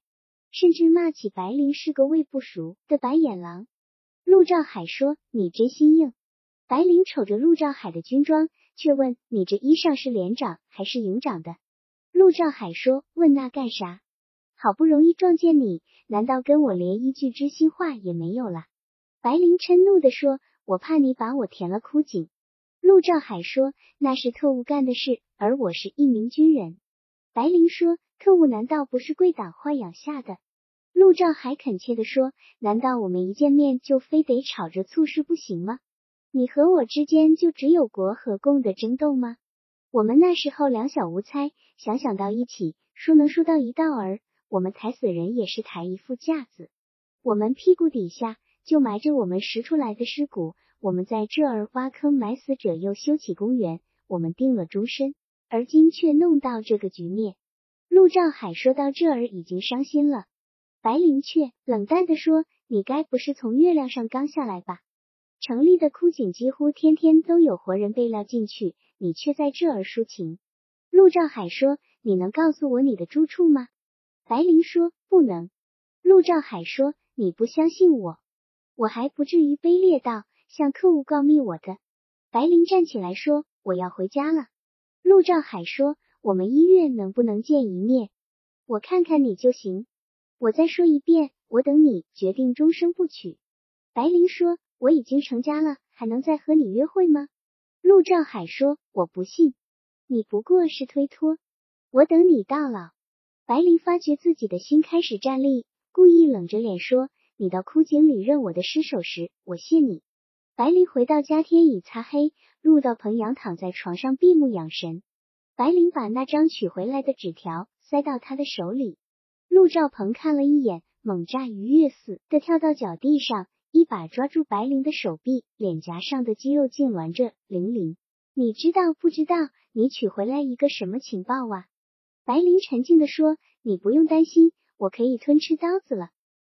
Speaker 1: 甚至骂起白灵是个喂不熟的白眼狼。陆兆海说：“你真心硬。”白灵瞅着陆兆海的军装，却问：“你这衣裳是连长还是营长的？”陆兆海说：“问那干啥？好不容易撞见你，难道跟我连一句知心话也没有了？”白灵嗔怒地说：“我怕你把我填了枯井。”陆兆海说：“那是特务干的事，而我是一名军人。”白灵说：“特务难道不是贵党豢养下的？”陆兆海恳切地说：“难道我们一见面就非得吵着促事不行吗？你和我之间就只有国和共的争斗吗？”我们那时候两小无猜，想想到一起，说能说到一道儿，我们抬死人也是抬一副架子。我们屁股底下就埋着我们拾出来的尸骨，我们在这儿挖坑埋死者，又修起公园，我们定了终身，而今却弄到这个局面。陆兆海说到这儿已经伤心了，白灵却冷淡的说：“你该不是从月亮上刚下来吧？城里的枯井几乎天天都有活人被撂进去。”你却在这儿抒情。陆兆海说：“你能告诉我你的住处吗？”白灵说：“不能。”陆兆海说：“你不相信我，我还不至于卑劣到向客户告密我的。”白灵站起来说：“我要回家了。”陆兆海说：“我们一月能不能见一面？我看看你就行。我再说一遍，我等你决定终生不娶。”白灵说：“我已经成家了，还能再和你约会吗？”陆兆海说：“我不信，你不过是推脱。我等你到老。”白灵发觉自己的心开始站立，故意冷着脸说：“你到枯井里认我的尸首时，我谢你。”白灵回到家，天已擦黑。陆道鹏仰躺在床上闭目养神。白灵把那张取回来的纸条塞到他的手里。陆兆鹏看了一眼，猛炸鱼跃似的跳到脚地上。一把抓住白灵的手臂，脸颊上的肌肉痉挛着。玲玲，你知道不知道你取回来一个什么情报啊？白灵沉静的说：“你不用担心，我可以吞吃刀子了。”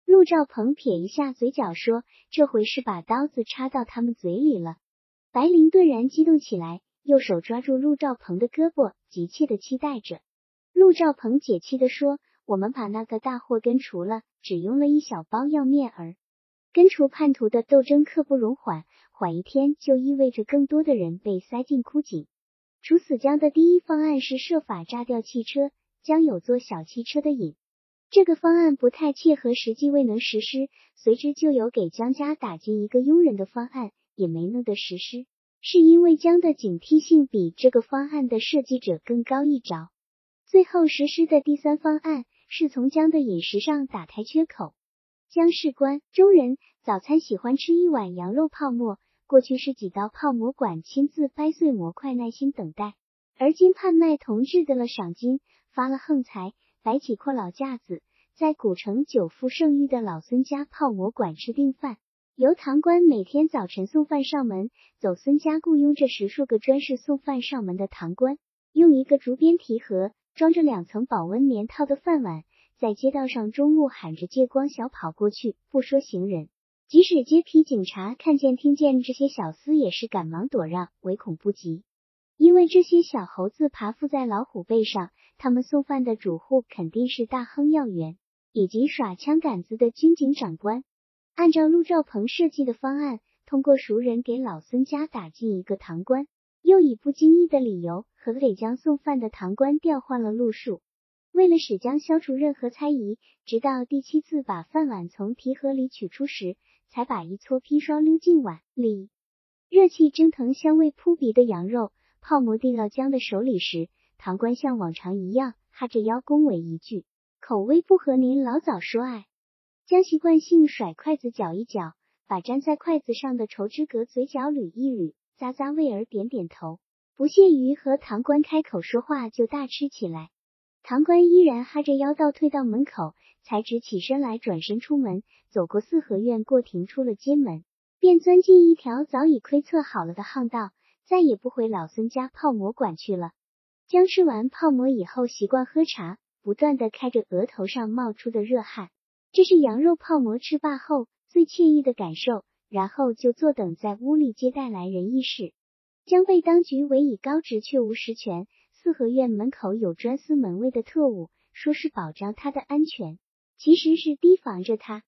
Speaker 1: 陆兆鹏撇一下嘴角说：“这回是把刀子插到他们嘴里了。”白灵顿然激动起来，右手抓住陆兆鹏的胳膊，急切的期待着。陆兆鹏解气的说：“我们把那个大祸根除了，只用了一小包药面儿。”根除叛徒的斗争刻不容缓，缓一天就意味着更多的人被塞进枯井。处死江的第一方案是设法炸掉汽车，将有座小汽车的瘾。这个方案不太切合实际，未能实施。随之就有给江家打进一个佣人的方案，也没能得实施，是因为江的警惕性比这个方案的设计者更高一着。最后实施的第三方案是从江的饮食上打开缺口。江士官中人早餐喜欢吃一碗羊肉泡馍，过去是几道泡馍馆亲自掰碎馍块，耐心等待。而今判卖同志得了赏金，发了横财，摆起阔老架子，在古城久负盛誉的老孙家泡馍馆吃定饭，由堂官每天早晨送饭上门。走孙家雇佣着十数个专事送饭上门的堂官，用一个竹编提盒装着两层保温棉套的饭碗。在街道上，中午喊着借光小跑过去，不说行人，即使街皮警察看见、听见这些小厮，也是赶忙躲让，唯恐不及。因为这些小猴子爬附在老虎背上，他们送饭的主户肯定是大亨要员以及耍枪杆子的军警长官。按照陆兆鹏设计的方案，通过熟人给老孙家打进一个堂官，又以不经意的理由和给将送饭的堂官调换了路数。为了使江消除任何猜疑，直到第七次把饭碗从提盒里取出时，才把一撮砒霜溜进碗里。热气蒸腾、香味扑鼻的羊肉泡馍递到江的手里时，唐官像往常一样哈着腰恭维一句：“口味不合，您老早说哎。”将习惯性甩筷子搅一搅，把粘在筷子上的绸之格嘴角捋一捋，咂咂味儿点点头，不屑于和唐官开口说话，就大吃起来。唐官依然哈着腰倒退到门口，才直起身来，转身出门，走过四合院，过亭，出了街门，便钻进一条早已窥测好了的巷道，再也不回老孙家泡馍馆去了。将吃完泡馍以后，习惯喝茶，不断的开着额头上冒出的热汗，这是羊肉泡馍吃罢后最惬意的感受。然后就坐等在屋里接待来人议事。将被当局委以高职，却无实权。四合院门口有专司门卫的特务，说是保障他的安全，其实是提防着他。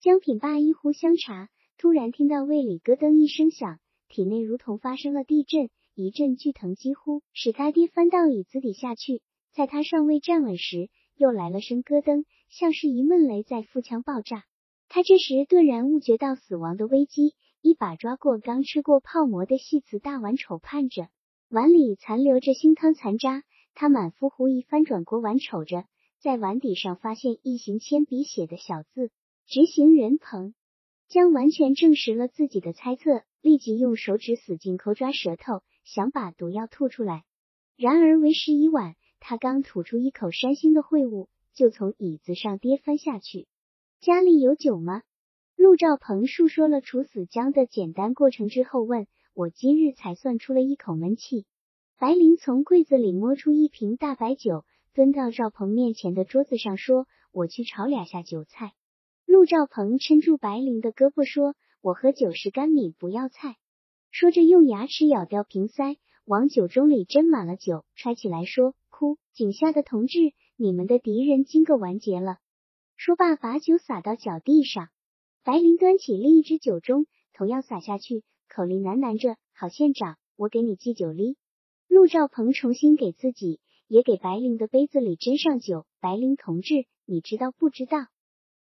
Speaker 1: 将品罢一壶香茶，突然听到胃里咯噔一声响，体内如同发生了地震，一阵剧疼几乎使他跌翻到椅子底下去。在他尚未站稳时，又来了声咯噔，像是一闷雷在腹腔爆炸。他这时顿然悟觉到死亡的危机，一把抓过刚吃过泡馍的细瓷大碗，瞅盼着碗里残留着腥汤残渣。他满腹狐疑，翻转过碗，瞅着在碗底上发现一行铅笔写的小字：“执行人彭将完全证实了自己的猜测，立即用手指死劲抠抓舌头，想把毒药吐出来。然而为时已晚，他刚吐出一口山腥的秽物，就从椅子上跌翻下去。家里有酒吗？陆兆鹏述说了处死江的简单过程之后，问我今日才算出了一口闷气。白灵从柜子里摸出一瓶大白酒，蹲到赵鹏面前的桌子上，说：“我去炒俩下酒菜。”陆兆鹏撑住白灵的胳膊，说：“我喝酒是干米，不要菜。”说着用牙齿咬掉瓶塞，往酒盅里斟满了酒，揣起来说：“哭，井下的同志，你们的敌人今个完结了。”说罢，把酒洒到脚地上。白灵端起另一只酒盅，同样洒下去，口里喃喃着：“郝县长，我给你寄酒哩。”陆兆鹏重新给自己，也给白灵的杯子里斟上酒。白灵同志，你知道不知道？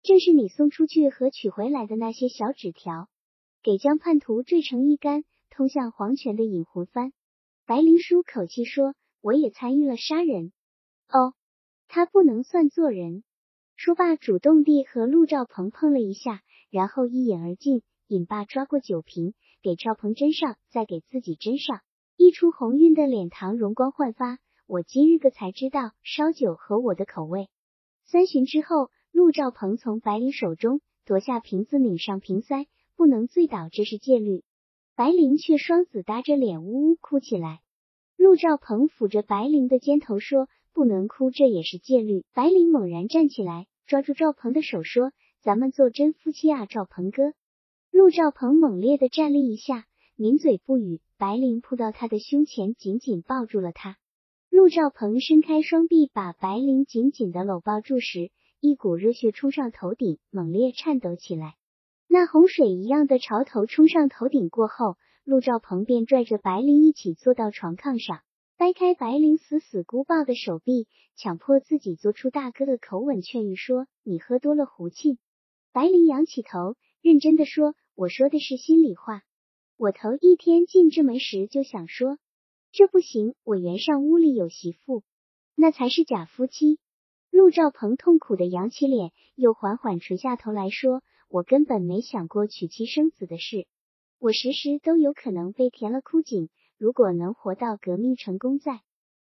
Speaker 1: 正是你送出去和取回来的那些小纸条，给江叛徒缀成一杆通向黄泉的引魂幡。白灵舒口气说：“我也参与了杀人。”哦，他不能算做人。说罢，主动地和陆兆鹏碰了一下，然后一饮而尽。尹爸，抓过酒瓶，给赵鹏斟上，再给自己斟上。一出红晕的脸庞，容光焕发。我今日个才知道，烧酒合我的口味。三巡之后，陆兆鹏从白灵手中夺下瓶子，拧上瓶塞，不能醉倒，这是戒律。白灵却双子搭着脸，呜呜哭起来。陆兆鹏抚着白灵的肩头说。不能哭，这也是戒律。白灵猛然站起来，抓住赵鹏的手说：“咱们做真夫妻啊，赵鹏哥。”陆兆鹏猛烈的站立一下，抿嘴不语。白灵扑到他的胸前，紧紧抱住了他。陆兆鹏伸开双臂，把白灵紧紧的搂抱住时，一股热血冲上头顶，猛烈颤抖起来。那洪水一样的潮头冲上头顶过后，陆兆鹏便拽着白灵一起坐到床炕上。掰开白灵死死箍抱的手臂，强迫自己做出大哥的口吻劝喻说：“你喝多了胡气。”白灵仰起头，认真的说：“我说的是心里话。我头一天进这门时就想说，这不行，我原上屋里有媳妇，那才是假夫妻。”陆兆鹏痛苦的扬起脸，又缓缓垂下头来说：“我根本没想过娶妻生子的事，我时时都有可能被填了枯井。”如果能活到革命成功，在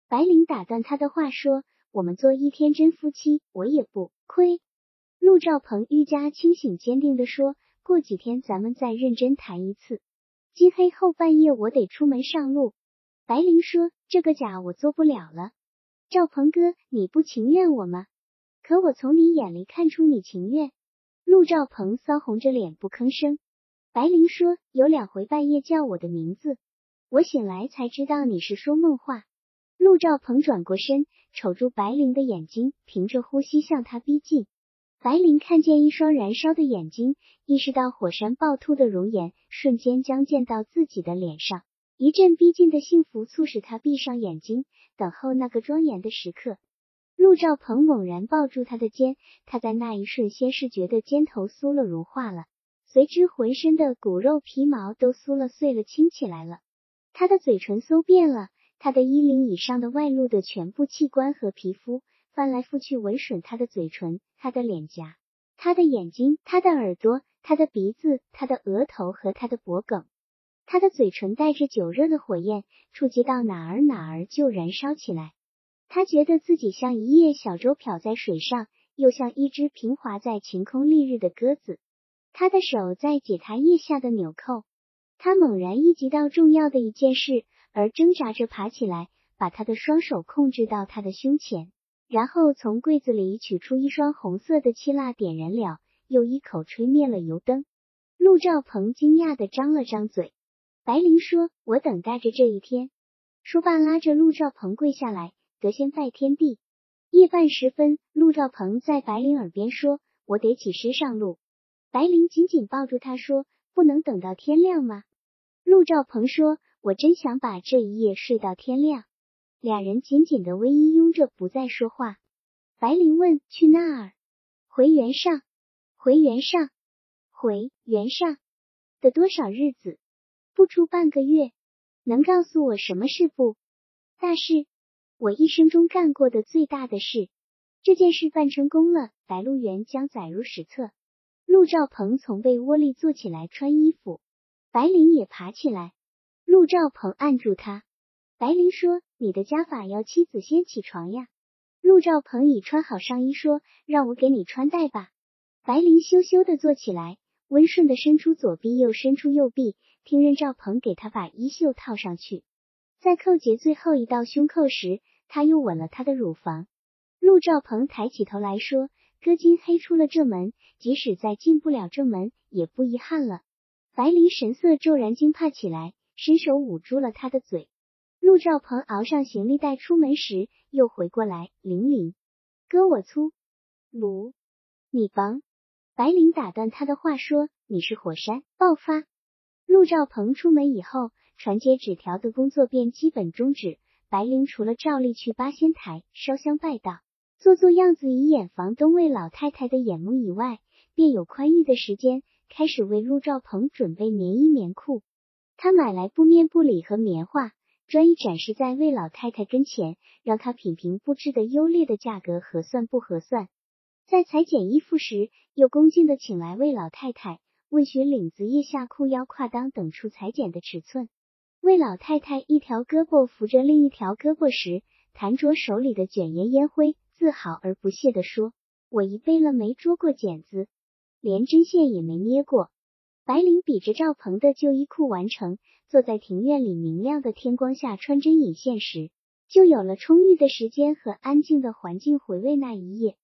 Speaker 1: 白灵打断他的话说：“我们做一天真夫妻，我也不亏。”陆兆鹏愈加清醒坚定的说：“过几天咱们再认真谈一次。今黑后半夜我得出门上路。”白灵说：“这个假我做不了了。”赵鹏哥，你不情愿我吗？可我从你眼里看出你情愿。陆兆鹏骚红着脸不吭声。白灵说：“有两回半夜叫我的名字。”我醒来才知道你是说梦话。陆兆鹏转过身，瞅住白灵的眼睛，凭着呼吸向他逼近。白灵看见一双燃烧的眼睛，意识到火山暴突的容颜，瞬间将溅到自己的脸上。一阵逼近的幸福促使他闭上眼睛，等候那个庄严的时刻。陆兆鹏猛然抱住他的肩，他在那一瞬先是觉得肩头酥了，融化了，随之浑身的骨肉皮毛都酥了，碎了，轻起来了。他的嘴唇搜遍了他的衣领以上的外露的全部器官和皮肤，翻来覆去吻吮他的嘴唇、他的脸颊、他的眼睛、他的耳朵、他的鼻子、他的额头和他的脖颈。他的嘴唇带着酒热的火焰，触及到哪儿哪儿就燃烧起来。他觉得自己像一叶小舟漂在水上，又像一只平滑在晴空丽日的鸽子。他的手在解他腋下的纽扣，他猛然意识到重要的一件事，而挣扎着爬起来，把他的双手控制到他的胸前，然后从柜子里取出一双红色的气蜡，点燃了，又一口吹灭了油灯。陆兆鹏惊讶的张了张嘴。白灵说：“我等待着这一天。”说罢，拉着陆兆鹏跪下来，得先拜天地。夜半时分，陆兆鹏在白灵耳边说：“我得起身上路。”白灵紧紧抱住他说：“不能等到天亮吗？”陆兆鹏说：“我真想把这一夜睡到天亮。”俩人紧紧的偎依拥着，不再说话。白灵问：“去那儿？回原上？回原上？回原上？的多少日子？”不出半个月，能告诉我什么事不？大事，我一生中干过的最大的事。这件事办成功了，白鹿原将载入史册。陆兆鹏从被窝里坐起来穿衣服，白灵也爬起来。陆兆鹏按住他，白灵说：“你的家法要妻子先起床呀。”陆兆鹏已穿好上衣，说：“让我给你穿戴吧。”白灵羞羞的坐起来，温顺的伸出左臂，又伸出右臂。听任兆鹏给他把衣袖套上去，在扣结最后一道胸扣时，他又吻了他的乳房。陆兆鹏抬起头来说：“哥今黑出了这门，即使再进不了正门，也不遗憾了。”白灵神色骤然惊怕起来，伸手捂住了他的嘴。陆兆鹏熬上行李袋出门时，又回过来：“玲玲，哥我粗鲁，你防。”白灵打断他的话说：“你是火山爆发。”陆兆鹏出门以后，传接纸条的工作便基本终止。白灵除了照例去八仙台烧香拜道，做做样子以掩房东魏老太太的眼目以外，便有宽裕的时间开始为陆兆鹏准备棉衣棉裤。他买来布面布里和棉花，专一展示在魏老太太跟前，让她品评布置的优劣的价格合算不合算。在裁剪衣服时，又恭敬的请来魏老太太。问询领子、腋下、裤腰、胯裆等处裁剪的尺寸。魏老太太一条胳膊扶着另一条胳膊时，弹着手里的卷烟烟灰，自豪而不屑地说：“我一辈子没捉过剪子，连针线也没捏过。”白灵比着赵鹏的旧衣裤完成，坐在庭院里明亮的天光下穿针引线时，就有了充裕的时间和安静的环境回味那一夜。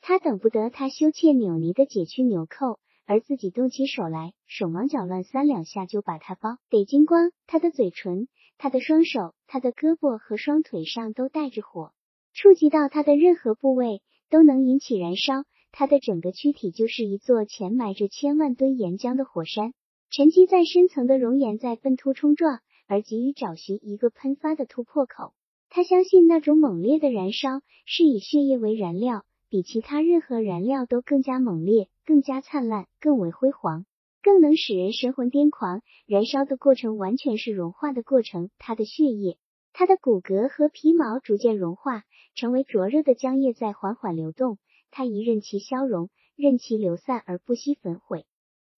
Speaker 1: 他等不得他羞怯扭捏的解去纽扣。而自己动起手来，手忙脚乱，三两下就把它包得精光。他的嘴唇、他的双手、他的胳膊和双腿上都带着火，触及到他的任何部位都能引起燃烧。他的整个躯体就是一座潜埋着千万吨岩浆的火山，沉积在深层的熔岩在奔突冲撞，而急于找寻一个喷发的突破口。他相信那种猛烈的燃烧是以血液为燃料。比其他任何燃料都更加猛烈、更加灿烂、更为辉煌、更能使人神魂癫狂。燃烧的过程完全是融化的过程，它的血液、它的骨骼和皮毛逐渐融化，成为灼热的浆液在缓缓流动。它一任其消融，任其流散，而不惜焚毁。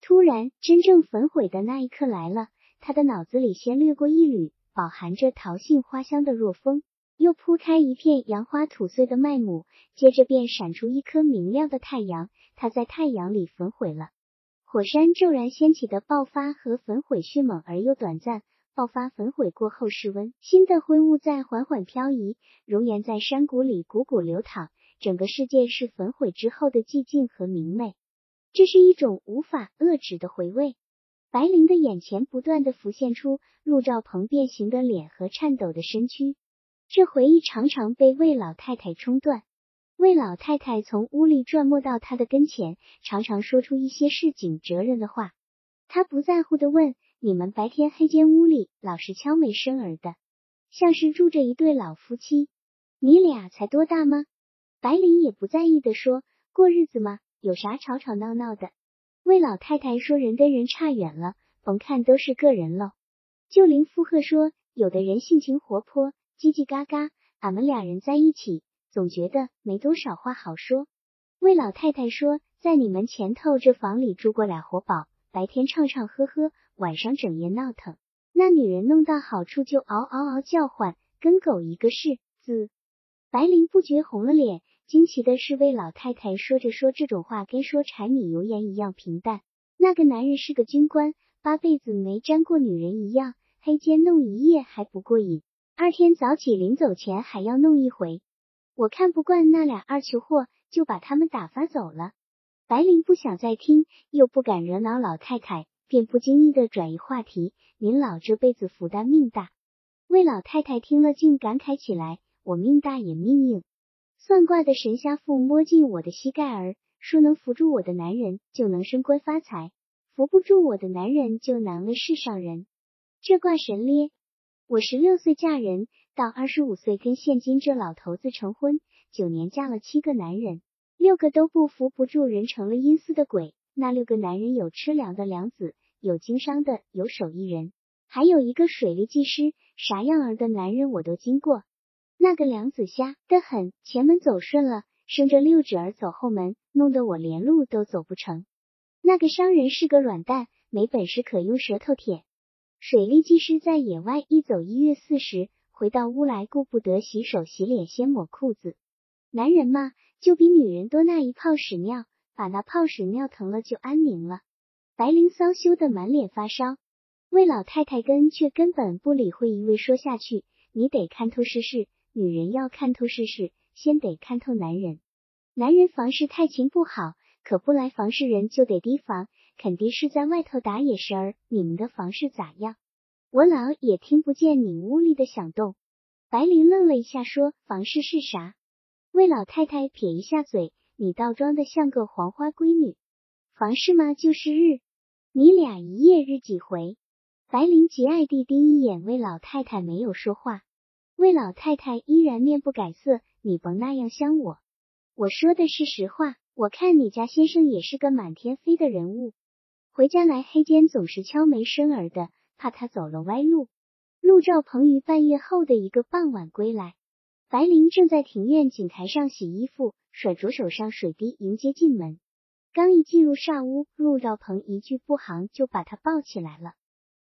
Speaker 1: 突然，真正焚毁的那一刻来了。他的脑子里先掠过一缕饱含着桃杏花香的若风。又铺开一片杨花吐穗的麦亩，接着便闪出一颗明亮的太阳。它在太阳里焚毁了火山骤然掀起的爆发和焚毁迅猛而又短暂。爆发焚毁过后室温，新的灰雾在缓缓漂移，熔岩在山谷里汩汩流淌。整个世界是焚毁之后的寂静和明媚。这是一种无法遏制的回味。白灵的眼前不断的浮现出陆兆鹏变形的脸和颤抖的身躯。这回忆常常被魏老太太冲断。魏老太太从屋里转没到他的跟前，常常说出一些市井哲人的话。他不在乎的问：“你们白天黑间屋里老是悄没声儿的，像是住着一对老夫妻？你俩才多大吗？”白灵也不在意的说：“过日子吗？有啥吵吵闹闹的？”魏老太太说：“人跟人差远了，甭看都是个人喽。”就林附和说：“有的人性情活泼。”叽叽嘎嘎，俺们俩人在一起，总觉得没多少话好说。魏老太太说，在你们前头这房里住过俩活宝，白天唱唱喝喝，晚上整夜闹腾。那女人弄到好处就嗷嗷嗷叫唤，跟狗一个似。自白灵不觉红了脸，惊奇的是，魏老太太说着说这种话，跟说柴米油盐一样平淡。那个男人是个军官，八辈子没沾过女人一样，黑肩弄一夜还不过瘾，二天早起临走前还要弄一回。我看不惯那俩二球货，就把他们打发走了。白灵不想再听，又不敢惹恼老太太，便不经意的转移话题：“您老这辈子福大命大。”魏老太太听了，竟感慨起来：“我命大也命硬，算卦的神瞎妇摸进我的膝盖儿。”说能扶住我的男人就能升官发财，扶不住我的男人就难为世上人。这卦神咧！我十六岁嫁人，到二十五岁跟现今这老头子成婚，九年嫁了七个男人，六个都不扶不住人，成了阴司的鬼。那六个男人有吃粮的粮子，有经商的，有手艺人，还有一个水利技师，啥样儿的男人我都经过。那个梁子瞎得很，前门走顺了。生着六指儿走后门，弄得我连路都走不成。那个商人是个软蛋，没本事可用舌头舔。水利技师在野外一走一月四十，回到屋来顾不得洗手洗脸，先抹裤子。男人嘛，就比女人多那一泡屎尿，把那泡屎尿疼了就安宁了。白灵骚羞得满脸发烧，魏老太太跟却根本不理会，一味说下去。你得看透世事，女人要看透世事。先得看透男人，男人房事太勤不好，可不来房事人就得提防，肯定是在外头打野食儿。你们的房事咋样？我老也听不见你屋里的响动。白灵愣了一下，说：“房事是啥？”魏老太太撇一下嘴：“你倒装的像个黄花闺女。房事嘛，就是日。你俩一夜日几回？”白灵极爱地盯一眼魏老太太，没有说话。魏老太太依然面不改色。你甭那样想我，我说的是实话。我看你家先生也是个满天飞的人物，回家来黑间总是悄没声儿的，怕他走了歪路。陆兆鹏于半月后的一个傍晚归来，白灵正在庭院井台上洗衣服，甩着手上水滴迎接进门。刚一进入煞屋，陆兆鹏一句不行就把他抱起来了。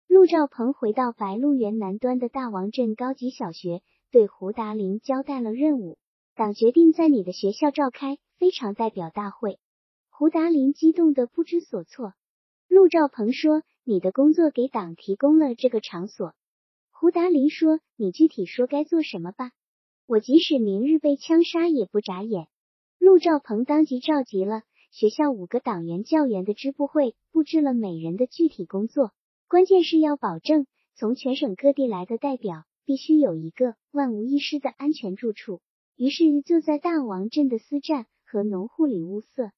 Speaker 1: 陆兆鹏回到白鹿原南端的大王镇高级小学，对胡达林交代了任务。党决定在你的学校召开非常代表大会。胡达林激动的不知所措。陆兆鹏说：“你的工作给党提供了这个场所。”胡达林说：“你具体说该做什么吧。我即使明日被枪杀也不眨眼。”陆兆鹏当即召集了学校五个党员教员的支部会，布置了每人的具体工作。关键是要保证从全省各地来的代表必须有一个万无一失的安全住处。于是就在大王镇的私站和农户里物色。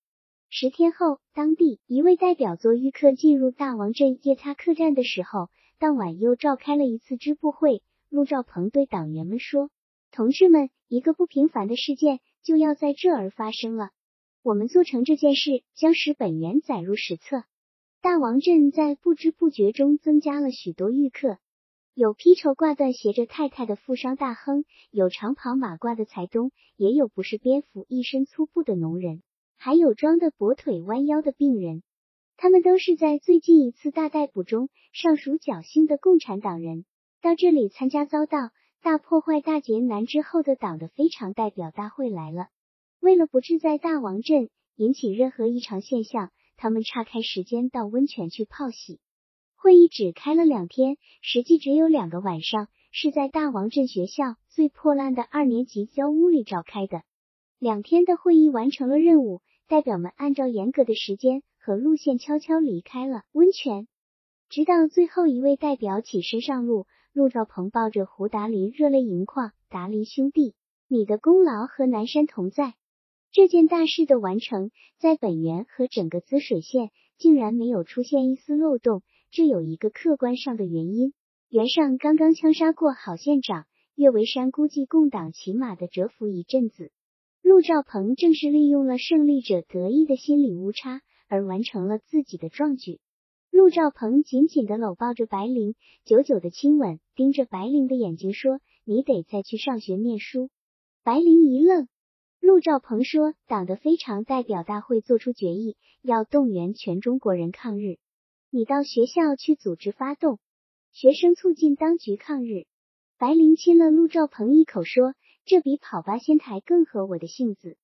Speaker 1: 十天后，当地一位代表做预客进入大王镇夜叉客栈的时候，当晚又召开了一次支部会。陆兆鹏对党员们说：“同志们，一个不平凡的事件就要在这儿发生了。我们做成这件事，将使本源载入史册。”大王镇在不知不觉中增加了许多预客。有披绸挂缎携着太太的富商大亨，有长袍马褂的财东，也有不是蝙蝠一身粗布的农人，还有装的跛腿弯腰的病人。他们都是在最近一次大逮捕中尚属侥幸的共产党人，到这里参加遭到大破坏、大劫难之后的党的非常代表大会来了。为了不致在大王镇引起任何异常现象，他们岔开时间到温泉去泡洗。会议只开了两天，实际只有两个晚上，是在大王镇学校最破烂的二年级教屋里召开的。两天的会议完成了任务，代表们按照严格的时间和路线悄悄离开了温泉。直到最后一位代表起身上路，陆兆鹏抱着胡达林热泪盈眶：“达林兄弟，你的功劳和南山同在。这件大事的完成，在本源和整个滋水县竟然没有出现一丝漏洞。”这有一个客观上的原因，袁尚刚刚枪杀过郝县长，岳维山估计共党骑马的蛰伏一阵子，陆兆鹏正是利用了胜利者得意的心理误差，而完成了自己的壮举。陆兆鹏紧紧的搂抱着白灵，久久的亲吻，盯着白灵的眼睛说：“你得再去上学念书。”白灵一愣，陆兆鹏说：“党的非常代表大会作出决议，要动员全中国人抗日。”你到学校去组织发动学生促进当局抗日。白灵亲了陆兆鹏一口，说：“这比跑八仙台更合我的性子。